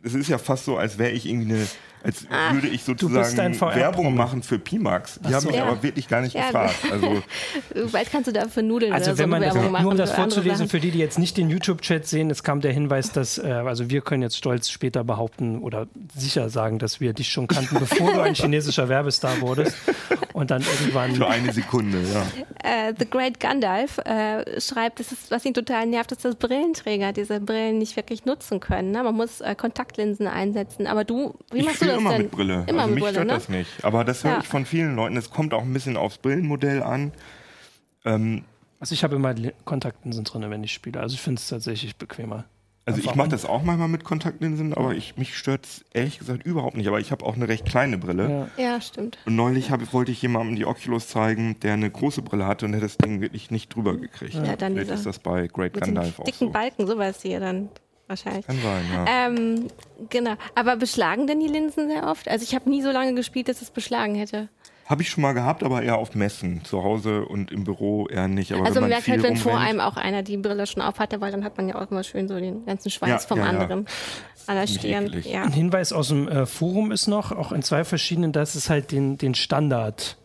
B: das ist ja fast so, als wäre ich irgendwie eine als ah, würde ich sozusagen Werbung machen für Pimax. Die Ach haben so. mich ja. aber wirklich gar nicht ja. gefragt. Also,
C: Bald kannst du dafür Nudeln
A: also so wenn man Werbung das, machen. Nur um das vorzulesen, für die, die jetzt nicht den YouTube-Chat sehen, es kam der Hinweis, dass, äh, also wir können jetzt stolz später behaupten oder sicher sagen, dass wir dich schon kannten, bevor du ein chinesischer Werbestar wurdest. Und dann irgendwann.
B: Für eine Sekunde,
C: ja. Uh, The Great Gandalf uh, schreibt, das ist, was ihn total nervt, ist, dass Brillenträger diese Brillen nicht wirklich nutzen können. Ne? Man muss uh, Kontaktlinsen einsetzen. Aber du, wie machst du das
B: immer
C: denn?
B: mit Brille. Immer also mit mich Brille, stört ne? das nicht. Aber das höre ja. ich von vielen Leuten. Es kommt auch ein bisschen aufs Brillenmodell an.
A: Ähm, also ich habe immer Kontaktlinsen drin, wenn ich spiele. Also ich finde es tatsächlich bequemer.
B: Also ich mache das auch manchmal mit Kontaktlinsen, aber ich, mich stört es ehrlich gesagt überhaupt nicht. Aber ich habe auch eine recht kleine Brille.
C: Ja, ja stimmt.
B: Und neulich hab, wollte ich jemandem die Oculus zeigen, der eine große Brille hatte und der das Ding wirklich nicht drüber gekriegt. Ja, dann Vielleicht ist das bei Great Gandalf auch
C: so. dicken Balken, sowas hier dann wahrscheinlich.
B: Kann sein, ja.
C: Ähm, genau. Aber beschlagen denn die Linsen sehr oft? Also ich habe nie so lange gespielt, dass es beschlagen hätte.
B: Habe ich schon mal gehabt, aber eher auf Messen. Zu Hause und im Büro eher nicht.
C: Aber also man merkt halt, wenn vor einem auch einer die Brille schon auf hatte, weil dann hat man ja auch immer schön so den ganzen Schweiß ja, vom ja, anderen ja. an der Stirn.
A: Ja. Ein Hinweis aus dem äh, Forum ist noch, auch in zwei verschiedenen, dass es halt den, den Standard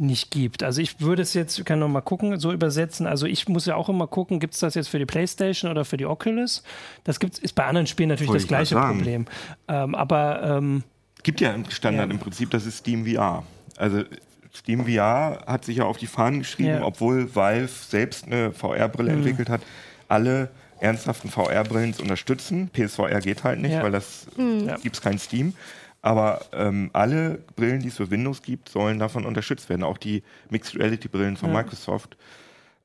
A: nicht gibt. Also ich würde es jetzt, kann noch mal gucken, so übersetzen. Also ich muss ja auch immer gucken, gibt es das jetzt für die PlayStation oder für die Oculus? Das gibt's, ist bei anderen Spielen natürlich Wollte das gleiche Problem. Ähm, aber ähm,
B: gibt ja einen Standard ja. im Prinzip, das ist Steam VR. Also Steam VR hat sich ja auf die Fahnen geschrieben, ja. obwohl Valve selbst eine VR-Brille mhm. entwickelt hat, alle ernsthaften VR-Brillen zu unterstützen. PSVR geht halt nicht, ja. weil das mhm. gibt es kein Steam. Aber ähm, alle Brillen, die es für Windows gibt, sollen davon unterstützt werden. Auch die Mixed Reality Brillen von ja. Microsoft.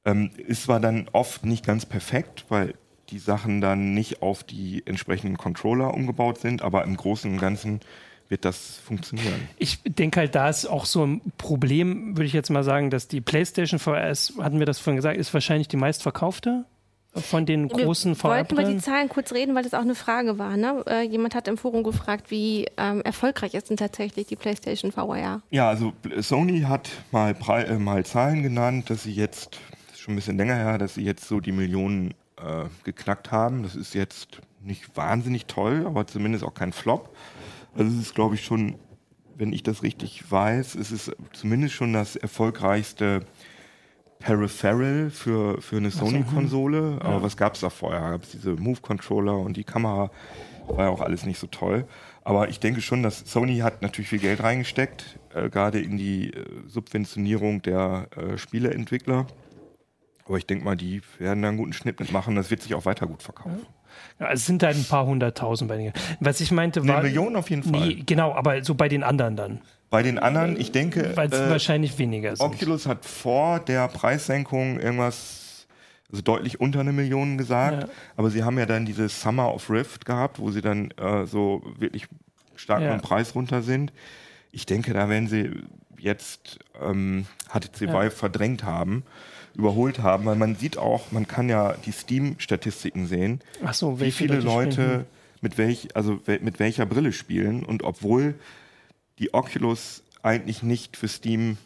B: Ähm, ist zwar dann oft nicht ganz perfekt, weil die Sachen dann nicht auf die entsprechenden Controller umgebaut sind, aber im Großen und Ganzen wird das funktionieren.
A: Ich denke halt, da ist auch so ein Problem, würde ich jetzt mal sagen, dass die PlayStation VR ist, hatten wir das vorhin gesagt, ist wahrscheinlich die meistverkaufte von den großen VR. Wir wollten
C: über die Zahlen kurz reden, weil das auch eine Frage war. Ne? Äh, jemand hat im Forum gefragt, wie ähm, erfolgreich ist denn tatsächlich die PlayStation VR?
B: Ja, also Sony hat mal, äh, mal Zahlen genannt, dass sie jetzt, das ist schon ein bisschen länger her, dass sie jetzt so die Millionen äh, geknackt haben. Das ist jetzt nicht wahnsinnig toll, aber zumindest auch kein Flop. Also es ist, glaube ich, schon, wenn ich das richtig weiß, es ist zumindest schon das erfolgreichste Peripheral für, für eine Sony-Konsole. Hm. Aber ja. was gab es da vorher? Gab es diese Move-Controller und die Kamera war ja auch alles nicht so toll. Aber ich denke schon, dass Sony hat natürlich viel Geld reingesteckt, äh, gerade in die äh, Subventionierung der äh, Spieleentwickler. Aber ich denke mal, die werden da einen guten Schnitt mitmachen. Das wird sich auch weiter gut verkaufen. Ja.
A: Ja, es sind halt ein paar hunderttausend bei denen. Was ich meinte war.
B: Eine Million auf jeden Fall. Nee,
A: genau, aber so bei den anderen dann.
B: Bei den anderen, ich denke.
A: Weil es äh, wahrscheinlich weniger
B: sind. Oculus hat vor der Preissenkung irgendwas, also deutlich unter eine Million gesagt. Ja. Aber sie haben ja dann diese Summer of Rift gehabt, wo sie dann äh, so wirklich stark ja. mit dem Preis runter sind. Ich denke, da werden sie jetzt ähm, HTC Vive verdrängt haben überholt haben, weil man sieht auch, man kann ja die Steam-Statistiken sehen,
A: so,
B: wie viele Leute mit, welch, also mit welcher Brille spielen und obwohl die Oculus eigentlich nicht für Steam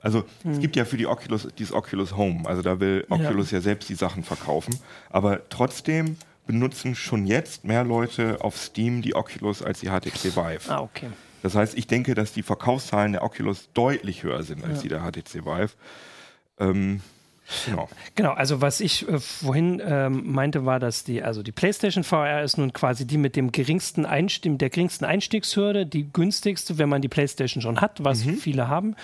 B: also hm. es gibt ja für die Oculus dieses Oculus Home, also da will Oculus ja. ja selbst die Sachen verkaufen, aber trotzdem benutzen schon jetzt mehr Leute auf Steam die Oculus als die HTC Vive.
A: Ah, okay.
B: Das heißt, ich denke, dass die Verkaufszahlen der Oculus deutlich höher sind als ja. die der HTC Vive. Ähm,
A: Genau. Genau, also was ich äh, vorhin ähm, meinte, war, dass die, also die PlayStation VR ist nun quasi die mit dem geringsten Einstieg, der geringsten Einstiegshürde, die günstigste, wenn man die PlayStation schon hat, was mhm. viele haben.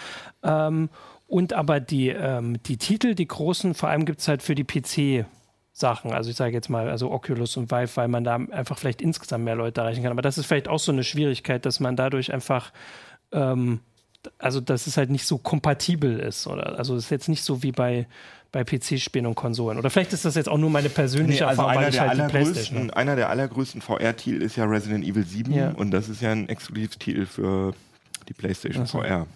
A: Ähm, und aber die, ähm, die Titel, die großen, vor allem gibt es halt für die PC Sachen. Also ich sage jetzt mal, also Oculus und Vive, weil man da einfach vielleicht insgesamt mehr Leute erreichen kann. Aber das ist vielleicht auch so eine Schwierigkeit, dass man dadurch einfach ähm, also dass es halt nicht so kompatibel ist. Oder also es ist jetzt nicht so wie bei, bei PC-Spielen und Konsolen. Oder vielleicht ist das jetzt auch nur meine persönliche nee, also Erfahrung,
B: einer, der halt allergrößten, einer der allergrößten VR-Titel ist ja Resident Evil 7 ja. und das ist ja ein Exklusivtitel für die PlayStation so. VR.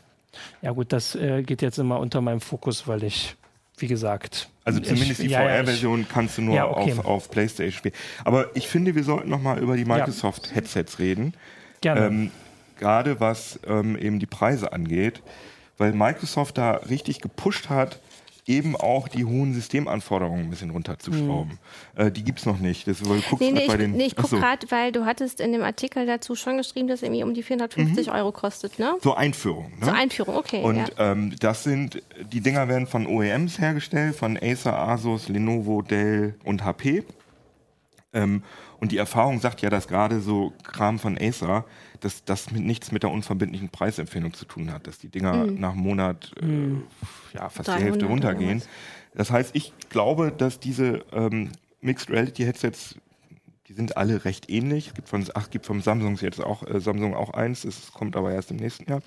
A: Ja gut, das äh, geht jetzt immer unter meinem Fokus, weil ich, wie gesagt...
B: Also zumindest ich, die ja, VR-Version kannst du nur ja, okay. auf, auf PlayStation spielen. Aber ich finde, wir sollten noch mal über die Microsoft-Headsets reden.
A: Gerne. Ähm,
B: gerade was ähm, eben die Preise angeht, weil Microsoft da richtig gepusht hat, eben auch die hohen Systemanforderungen ein bisschen runterzuschrauben. Mhm. Äh, die gibt es noch nicht. Das,
C: weil, nee, nee, bei ich, den, nee, ich gucke gerade, weil du hattest in dem Artikel dazu schon geschrieben, dass es irgendwie um die 450 mhm. Euro kostet, ne?
B: Zur Einführung. Ne?
C: Zur Einführung, okay.
B: Und ja. ähm, das sind, die Dinger werden von OEMs hergestellt, von Acer, Asus, Lenovo, Dell und HP. Ähm, und die Erfahrung sagt ja, dass gerade so Kram von Acer, dass das mit nichts mit der unverbindlichen Preisempfehlung zu tun hat, dass die Dinger mhm. nach einem Monat äh, mhm. ja, fast die Hälfte runtergehen. Das heißt, ich glaube, dass diese ähm, Mixed Reality Headsets, die sind alle recht ähnlich. Es gibt von, ach, gibt vom Samsung jetzt auch äh, Samsung auch eins, das kommt aber erst im nächsten Jahr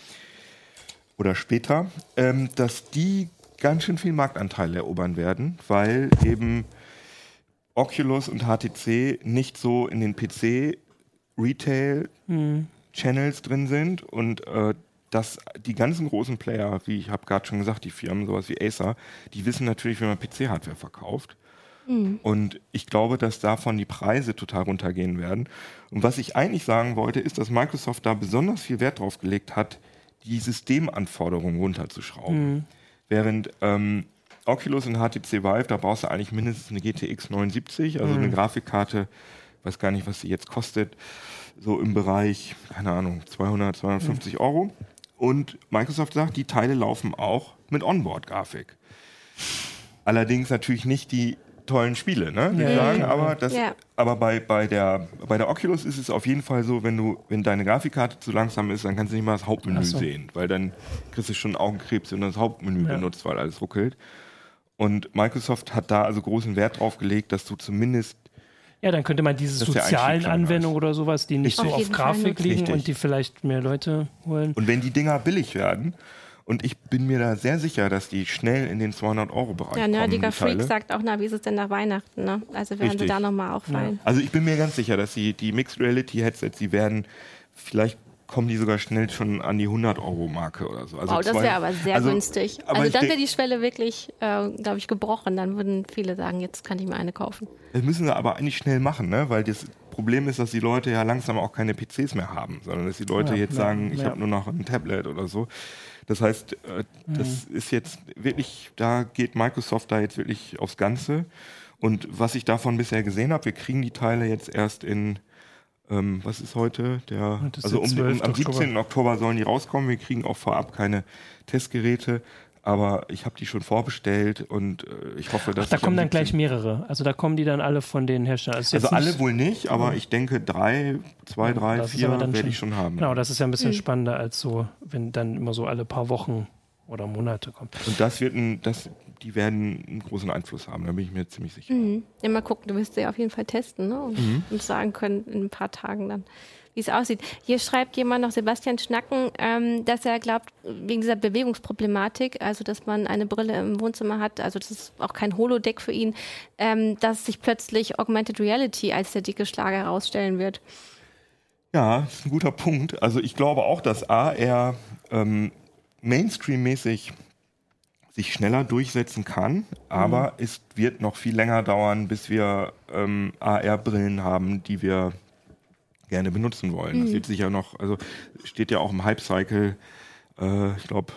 B: oder später, ähm, dass die ganz schön viel Marktanteil erobern werden, weil eben Oculus und HTC nicht so in den PC Retail mhm. Channels drin sind und äh, dass die ganzen großen Player, wie ich habe gerade schon gesagt, die Firmen, sowas wie Acer, die wissen natürlich, wie man PC-Hardware verkauft. Mhm. Und ich glaube, dass davon die Preise total runtergehen werden. Und was ich eigentlich sagen wollte, ist, dass Microsoft da besonders viel Wert drauf gelegt hat, die Systemanforderungen runterzuschrauben. Mhm. Während ähm, Oculus und HTC Vive, da brauchst du eigentlich mindestens eine GTX 79, also mhm. eine Grafikkarte, weiß gar nicht, was sie jetzt kostet, so im Bereich, keine Ahnung, 200, 250 mhm. Euro. Und Microsoft sagt, die Teile laufen auch mit Onboard-Grafik. Allerdings natürlich nicht die tollen Spiele, ne? Ja. sagen, aber, das, ja. aber bei, bei, der, bei der Oculus ist es auf jeden Fall so, wenn du, wenn deine Grafikkarte zu langsam ist, dann kannst du nicht mal das Hauptmenü so. sehen, weil dann kriegst du schon Augenkrebs, wenn du das Hauptmenü ja. benutzt, weil alles ruckelt. Und Microsoft hat da also großen Wert drauf gelegt, dass du zumindest
A: ja, dann könnte man diese sozialen Anwendungen oder sowas, die nicht auf so auf Grafik liegen Richtig. und die vielleicht mehr Leute holen.
B: Und wenn die Dinger billig werden, und ich bin mir da sehr sicher, dass die schnell in den 200-Euro-Bereich ja, kommen. Ja, Nerdiger
C: Freak sagt auch, na, wie ist es denn nach Weihnachten? Ne? Also werden Richtig. sie da nochmal auffallen.
B: Ja. Also ich bin mir ganz sicher, dass die, die Mixed Reality Headsets, die werden vielleicht kommen die sogar schnell schon an die 100-Euro-Marke oder so.
C: Also wow, das wäre aber sehr also, günstig. Also dann wäre die Schwelle wirklich, äh, glaube ich, gebrochen. Dann würden viele sagen, jetzt kann ich mir eine kaufen.
B: Das müssen sie aber eigentlich schnell machen, ne? weil das Problem ist, dass die Leute ja langsam auch keine PCs mehr haben, sondern dass die Leute ja, jetzt ja, sagen, ich ja. habe nur noch ein Tablet oder so. Das heißt, äh, das mhm. ist jetzt wirklich, da geht Microsoft da jetzt wirklich aufs Ganze. Und was ich davon bisher gesehen habe, wir kriegen die Teile jetzt erst in ähm, was ist heute? Der, ist also um, um, am 17. Oktober sollen die rauskommen. Wir kriegen auch vorab keine Testgeräte. Aber ich habe die schon vorbestellt und äh, ich hoffe, dass. Ach,
A: da kommen dann gleich mehrere. Also da kommen die dann alle von den Herstellern.
B: Also, also alle wohl nicht, aber ich denke drei, zwei, drei, ja, vier werde ich schon haben.
A: Genau, das ist ja ein bisschen mhm. spannender als so, wenn dann immer so alle paar Wochen oder Monate kommt.
B: Und das wird ein, das, die werden einen großen Einfluss haben, da bin ich mir ziemlich sicher.
C: Mhm. Ja, mal gucken, du wirst sie auf jeden Fall testen ne? und, mhm. und sagen können in ein paar Tagen dann wie es aussieht. Hier schreibt jemand noch, Sebastian Schnacken, ähm, dass er glaubt, wegen dieser Bewegungsproblematik, also dass man eine Brille im Wohnzimmer hat, also das ist auch kein Holodeck für ihn, ähm, dass sich plötzlich Augmented Reality als der dicke Schlager herausstellen wird.
B: Ja, das ist ein guter Punkt. Also ich glaube auch, dass AR ähm, Mainstream-mäßig sich schneller durchsetzen kann, aber mhm. es wird noch viel länger dauern, bis wir ähm, AR-Brillen haben, die wir gerne benutzen wollen. Mhm. Das wird sicher noch, also steht ja auch im Hype-Cycle, äh, ich glaube.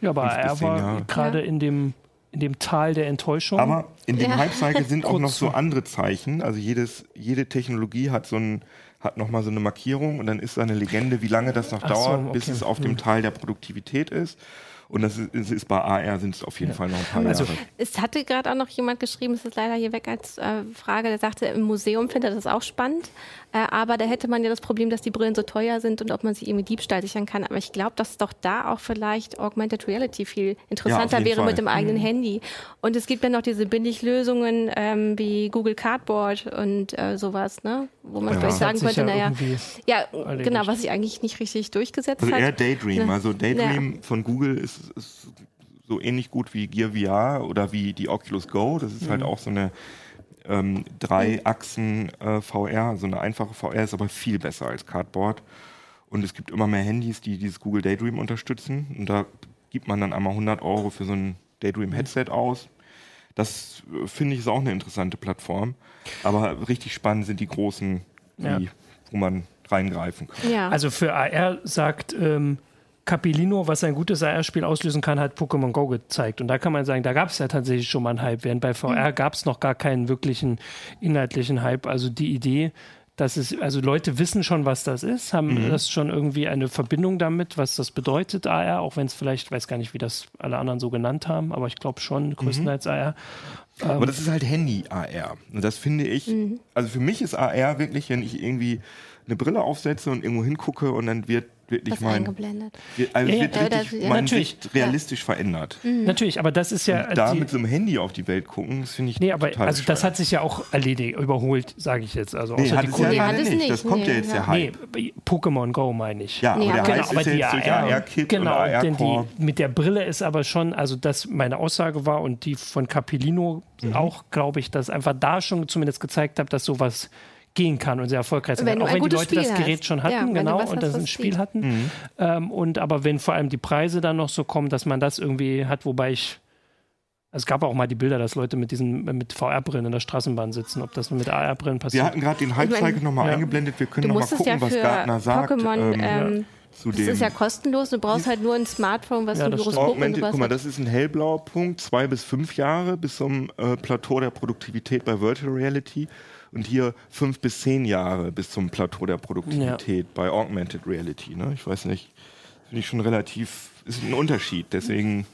A: Ja, aber er war gerade ja. in dem in dem Tal der Enttäuschung.
B: Aber in dem ja. Hype-Cycle sind auch noch so andere Zeichen. Also jedes, jede Technologie hat so ein, hat nochmal so eine Markierung und dann ist da eine Legende, wie lange das noch Ach dauert, so, okay. bis es auf hm. dem Teil der Produktivität ist. Und das ist, ist bei AR sind es auf jeden ja. Fall noch ein paar also, Jahre.
C: Es hatte gerade auch noch jemand geschrieben, es ist leider hier weg als äh, Frage, der sagte, im Museum findet er das auch spannend. Äh, aber da hätte man ja das Problem, dass die Brillen so teuer sind und ob man sie irgendwie Diebstahl sichern kann. Aber ich glaube, dass doch da auch vielleicht Augmented Reality viel interessanter ja, wäre Fall. mit dem eigenen mhm. Handy. Und es gibt ja noch diese Billiglösungen ähm, wie Google Cardboard und äh, sowas, ne? wo man ja. vielleicht sagen könnte, ja naja, ja, genau, was sich eigentlich nicht richtig durchgesetzt
B: also
C: hat.
B: Eher Daydream. Also Daydream von Google ist, ist so ähnlich gut wie Gear VR oder wie die Oculus Go. Das ist halt mhm. halt auch so eine ähm, drei Achsen äh, VR, so eine einfache VR ist aber viel besser als Cardboard. Und es gibt immer mehr Handys, die dieses Google Daydream unterstützen. Und da gibt man dann einmal 100 Euro für so ein Daydream-Headset aus. Das äh, finde ich ist auch eine interessante Plattform. Aber richtig spannend sind die großen, die, ja. wo man reingreifen kann.
A: Ja. Also für AR sagt ähm, Capilino, was ein gutes AR-Spiel auslösen kann, hat Pokémon Go gezeigt. Und da kann man sagen, da gab es ja tatsächlich schon mal einen Hype, während bei VR mhm. gab es noch gar keinen wirklichen inhaltlichen Hype. Also die Idee, dass es, also Leute wissen schon, was das ist, haben mhm. das schon irgendwie eine Verbindung damit, was das bedeutet, AR, auch wenn es vielleicht, weiß gar nicht, wie das alle anderen so genannt haben, aber ich glaube schon, größtenteils mhm. AR.
B: Aber das ist halt Handy-AR. Und das finde ich, mhm. also für mich ist AR wirklich, wenn ich irgendwie eine Brille aufsetze und irgendwo hingucke und dann wird wirklich mein,
C: eingeblendet.
B: Also ja, wird ja, richtig das, mein natürlich. Sicht realistisch ja. verändert.
A: Mhm. Natürlich, aber das ist ja.
B: Und da die, mit so einem Handy auf die Welt gucken, das finde ich
A: nee, aber total also das hat sich ja auch erledigt, überholt, sage ich jetzt. Also
B: nee, hat es ja nee, hat es nicht. Das kommt nee, ja jetzt ja Hype.
A: Nee, Pokémon Go meine ich.
B: Ja, aber der genau, aber die jetzt AR,
A: genau, AR denn die, mit der Brille ist aber schon, also das meine Aussage war und die von Capilino mhm. auch, glaube ich, dass einfach da schon zumindest gezeigt habe, dass sowas gehen kann und sehr erfolgreich sein kann. Auch wenn die Leute Spiel das Gerät hast. schon hatten, ja, genau, und das ein Spiel hatten. Mhm. Ähm, und aber wenn vor allem die Preise dann noch so kommen, dass man das irgendwie hat, wobei ich es gab auch mal die Bilder, dass Leute mit diesen mit VR-Brillen in der Straßenbahn sitzen, ob das mit AR-Brillen passiert.
B: Wir hatten gerade den Hype-Cycle nochmal ja. eingeblendet. Wir können nochmal gucken, ja was Gartner sagt.
C: Pokémon ähm, ähm,
B: zu
C: das ist ja kostenlos, du brauchst halt nur ein Smartphone, was ja, du Gyroskop
B: und Guck mal, das ist ein hellblauer Punkt, zwei bis fünf Jahre bis zum äh, Plateau der Produktivität bei Virtual Reality und hier fünf bis zehn Jahre bis zum Plateau der Produktivität ja. bei Augmented Reality. Ne? Ich weiß nicht, finde ich schon relativ, ist ein Unterschied. Deswegen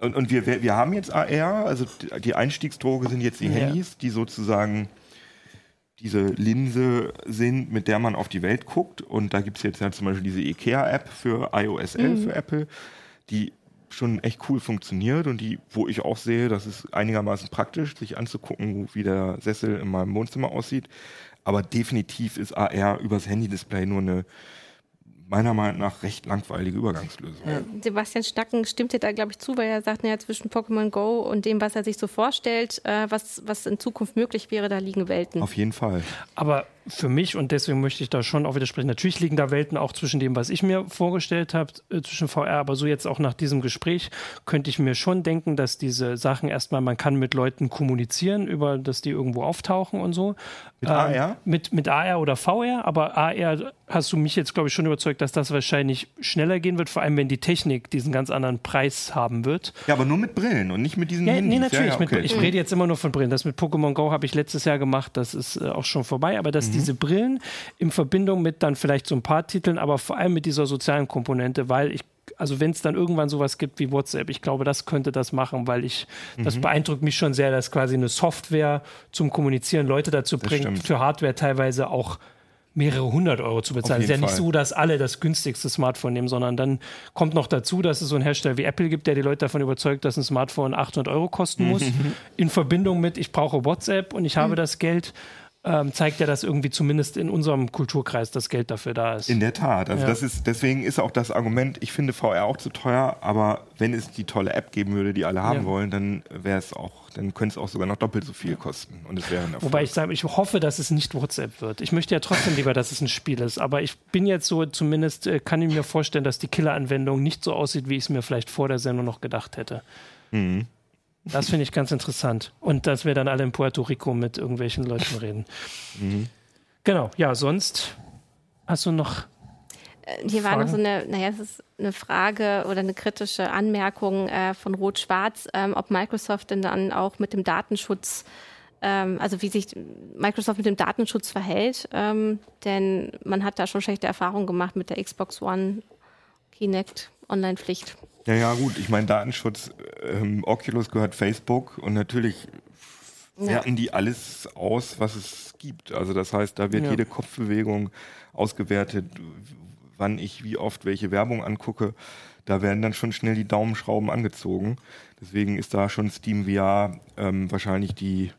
B: und, und wir, wir haben jetzt AR, also die Einstiegsdroge sind jetzt die ja. Handys, die sozusagen diese Linse sind, mit der man auf die Welt guckt. Und da gibt es jetzt ja zum Beispiel diese IKEA-App für iOS 11 mhm. für Apple, die schon echt cool funktioniert und die, wo ich auch sehe, das ist einigermaßen praktisch, sich anzugucken, wie der Sessel in meinem Wohnzimmer aussieht. Aber definitiv ist AR übers Handy-Display nur eine meiner Meinung nach recht langweilige Übergangslösung. Ja.
C: Sebastian Stacken stimmt dir da, glaube ich, zu, weil er sagt, naja, zwischen Pokémon Go und dem, was er sich so vorstellt, äh, was, was in Zukunft möglich wäre, da liegen Welten.
B: Auf jeden Fall.
A: Aber für mich, und deswegen möchte ich da schon auch widersprechen, natürlich liegen da Welten auch zwischen dem, was ich mir vorgestellt habe, äh, zwischen VR, aber so jetzt auch nach diesem Gespräch könnte ich mir schon denken, dass diese Sachen erstmal, man kann mit Leuten kommunizieren, über dass die irgendwo auftauchen und so.
B: Mit ähm, AR?
A: Mit, mit AR oder VR, aber AR hast du mich jetzt, glaube ich, schon überzeugt, dass das wahrscheinlich schneller gehen wird, vor allem wenn die Technik diesen ganz anderen Preis haben wird.
B: Ja, aber nur mit Brillen und nicht mit diesen
A: ja, Handys. Nee, natürlich. Ja, ja, okay. mit, ich rede jetzt immer nur von Brillen. Das mit Pokémon Go habe ich letztes Jahr gemacht, das ist äh, auch schon vorbei, aber dass mhm. Diese Brillen in Verbindung mit dann vielleicht so ein paar Titeln, aber vor allem mit dieser sozialen Komponente, weil ich also wenn es dann irgendwann sowas gibt wie WhatsApp, ich glaube, das könnte das machen, weil ich, mhm. das beeindruckt mich schon sehr, dass quasi eine Software zum Kommunizieren Leute dazu das bringt, stimmt. für Hardware teilweise auch mehrere hundert Euro zu bezahlen. Es ist ja nicht Fall. so, dass alle das günstigste Smartphone nehmen, sondern dann kommt noch dazu, dass es so einen Hersteller wie Apple gibt, der die Leute davon überzeugt, dass ein Smartphone 800 Euro kosten muss, mhm. in Verbindung mit, ich brauche WhatsApp und ich habe mhm. das Geld ähm, zeigt ja, dass irgendwie zumindest in unserem Kulturkreis das Geld dafür da ist.
B: In der Tat. Also ja. das ist, deswegen ist auch das Argument, ich finde VR auch zu teuer, aber wenn es die tolle App geben würde, die alle haben ja. wollen, dann wäre es auch, dann könnte es auch sogar noch doppelt so viel kosten. Und es wäre ein
A: Wobei ich sage, ich hoffe, dass es nicht WhatsApp wird. Ich möchte ja trotzdem lieber, dass es ein Spiel ist. Aber ich bin jetzt so, zumindest äh, kann ich mir vorstellen, dass die Killer-Anwendung nicht so aussieht, wie ich es mir vielleicht vor der Sendung noch gedacht hätte. Mhm. Das finde ich ganz interessant. Und dass wir dann alle in Puerto Rico mit irgendwelchen Leuten reden. Mhm. Genau, ja, sonst hast du noch.
C: Äh, hier Fragen? war noch so eine, naja, es ist eine Frage oder eine kritische Anmerkung äh, von Rot-Schwarz, ähm, ob Microsoft denn dann auch mit dem Datenschutz, ähm, also wie sich Microsoft mit dem Datenschutz verhält. Ähm, denn man hat da schon schlechte Erfahrungen gemacht mit der Xbox One Kinect Online-Pflicht.
B: Ja, ja, gut. Ich meine, Datenschutz, ähm, Oculus gehört Facebook und natürlich werten die alles aus, was es gibt. Also das heißt, da wird ja. jede Kopfbewegung ausgewertet, wann ich wie oft welche Werbung angucke. Da werden dann schon schnell die Daumenschrauben angezogen. Deswegen ist da schon Steam VR ähm, wahrscheinlich die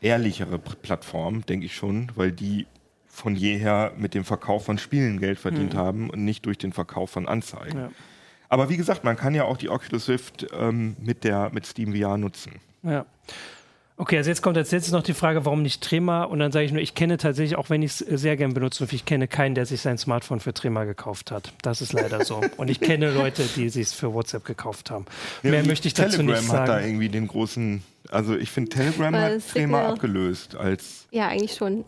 B: ehrlichere Plattform, denke ich schon, weil die von jeher mit dem Verkauf von Spielen Geld verdient mhm. haben und nicht durch den Verkauf von Anzeigen. Ja. Aber wie gesagt, man kann ja auch die Oculus Rift ähm, mit, der, mit Steam VR nutzen.
A: Ja. Okay, also jetzt kommt als letztes noch die Frage, warum nicht Trema? Und dann sage ich nur, ich kenne tatsächlich, auch wenn ich es sehr gern benutze, ich kenne keinen, der sich sein Smartphone für Trema gekauft hat. Das ist leider so. Und ich kenne Leute, die sich es für WhatsApp gekauft haben. Ja, Mehr möchte ich dazu
B: Telegram
A: nicht sagen.
B: hat da irgendwie den großen, also ich finde Telegram Weil hat Trema abgelöst als.
C: Ja, eigentlich schon.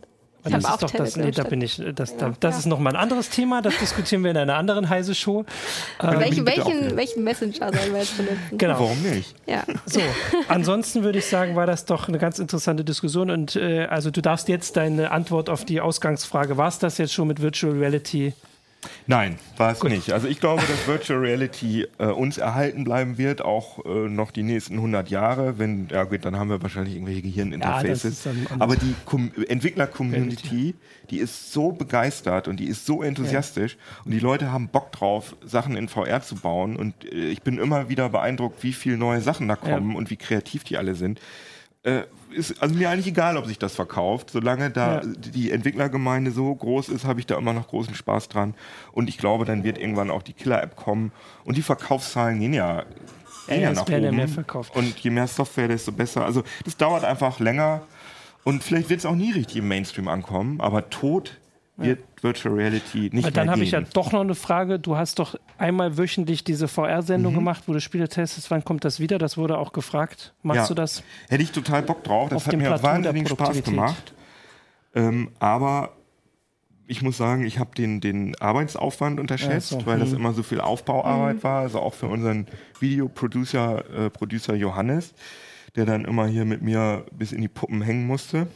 A: Ich das ist doch das, nee, da bin ich, das, da, das ja. ist nochmal ein anderes Thema, das diskutieren wir in einer anderen heiße Show.
C: Ähm, welchen, welchen, welchen Messenger sollen wir jetzt benutzen?
B: Genau. Warum nicht?
C: Ja.
A: So, ansonsten würde ich sagen, war das doch eine ganz interessante Diskussion und äh, also du darfst jetzt deine Antwort auf die Ausgangsfrage, war es das jetzt schon mit Virtual Reality
B: Nein, war es nicht. Also ich glaube, dass Virtual Reality äh, uns erhalten bleiben wird, auch äh, noch die nächsten 100 Jahre. Wenn, ja gut, dann haben wir wahrscheinlich irgendwelche Gehirninterfaces. Ja, Aber die Entwickler-Community, die ist so begeistert und die ist so enthusiastisch ja. und die Leute haben Bock drauf, Sachen in VR zu bauen. Und äh, ich bin immer wieder beeindruckt, wie viele neue Sachen da kommen ja. und wie kreativ die alle sind. Ist also mir eigentlich egal, ob sich das verkauft. Solange da ja. die Entwicklergemeinde so groß ist, habe ich da immer noch großen Spaß dran. Und ich glaube, dann wird irgendwann auch die Killer-App kommen. Und die Verkaufszahlen gehen ja, gehen ja, ja nach oben. Mehr verkauft. Und je mehr Software, desto besser. Also das dauert einfach länger. Und vielleicht wird es auch nie richtig im Mainstream ankommen. Aber tot wird Virtual Reality nicht
A: Dann habe ich ja doch noch eine Frage. Du hast doch einmal wöchentlich diese VR-Sendung mhm. gemacht, wo du Spiele testest. Wann kommt das wieder? Das wurde auch gefragt. Machst ja. du das?
B: Hätte ich total Bock drauf. Das hat mir Plateau wahnsinnig Spaß gemacht. Ähm, aber ich muss sagen, ich habe den, den Arbeitsaufwand unterschätzt, ja, so. weil das mhm. immer so viel Aufbauarbeit mhm. war. Also auch für unseren Videoproducer äh, Producer Johannes, der dann immer hier mit mir bis in die Puppen hängen musste.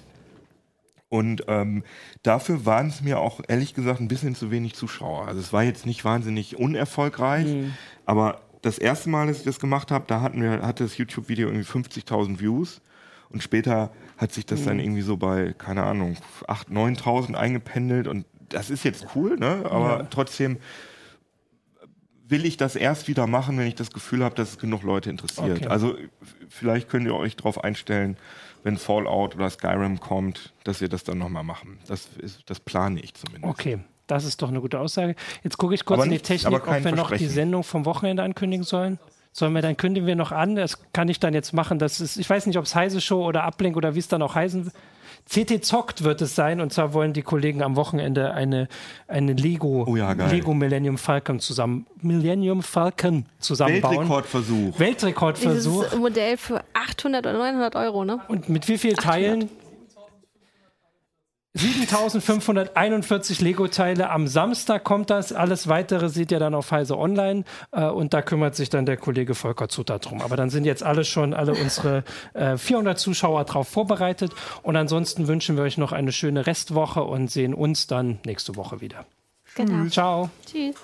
B: Und ähm, dafür waren es mir auch ehrlich gesagt ein bisschen zu wenig Zuschauer. Also es war jetzt nicht wahnsinnig unerfolgreich, mhm. aber das erste Mal, dass ich das gemacht habe, da hatten wir, hatte das YouTube-Video irgendwie 50.000 Views. Und später hat sich das mhm. dann irgendwie so bei, keine Ahnung, 8.000, 9.000 eingependelt. Und das ist jetzt cool, ne? aber ja. trotzdem will ich das erst wieder machen, wenn ich das Gefühl habe, dass es genug Leute interessiert. Okay. Also vielleicht könnt ihr euch darauf einstellen, wenn Fallout oder Skyrim kommt, dass wir das dann nochmal machen. Das, ist, das plane ich zumindest.
A: Okay. Das ist doch eine gute Aussage. Jetzt gucke ich kurz aber in die Technik, ob wir noch die Sendung vom Wochenende ankündigen sollen. Sollen wir, dann kündigen wir noch an. Das kann ich dann jetzt machen. Das ist, ich weiß nicht, ob es Heise Show oder Ablink oder wie es dann auch heißen wird. CT Zockt wird es sein und zwar wollen die Kollegen am Wochenende eine, eine Lego, oh ja, Lego Millennium Falcon zusammen, Millennium Falcon zusammenbauen.
B: Weltrekordversuch.
A: Weltrekordversuch.
C: Dieses Modell für 800 oder 900 Euro, ne?
A: Und mit wie vielen Teilen? 7541 Lego-Teile. Am Samstag kommt das. Alles weitere seht ihr dann auf Heise Online. Äh, und da kümmert sich dann der Kollege Volker Zutter drum. Aber dann sind jetzt alle schon, alle unsere äh, 400 Zuschauer darauf vorbereitet. Und ansonsten wünschen wir euch noch eine schöne Restwoche und sehen uns dann nächste Woche wieder.
C: Genau.
A: Ciao.
C: Tschüss.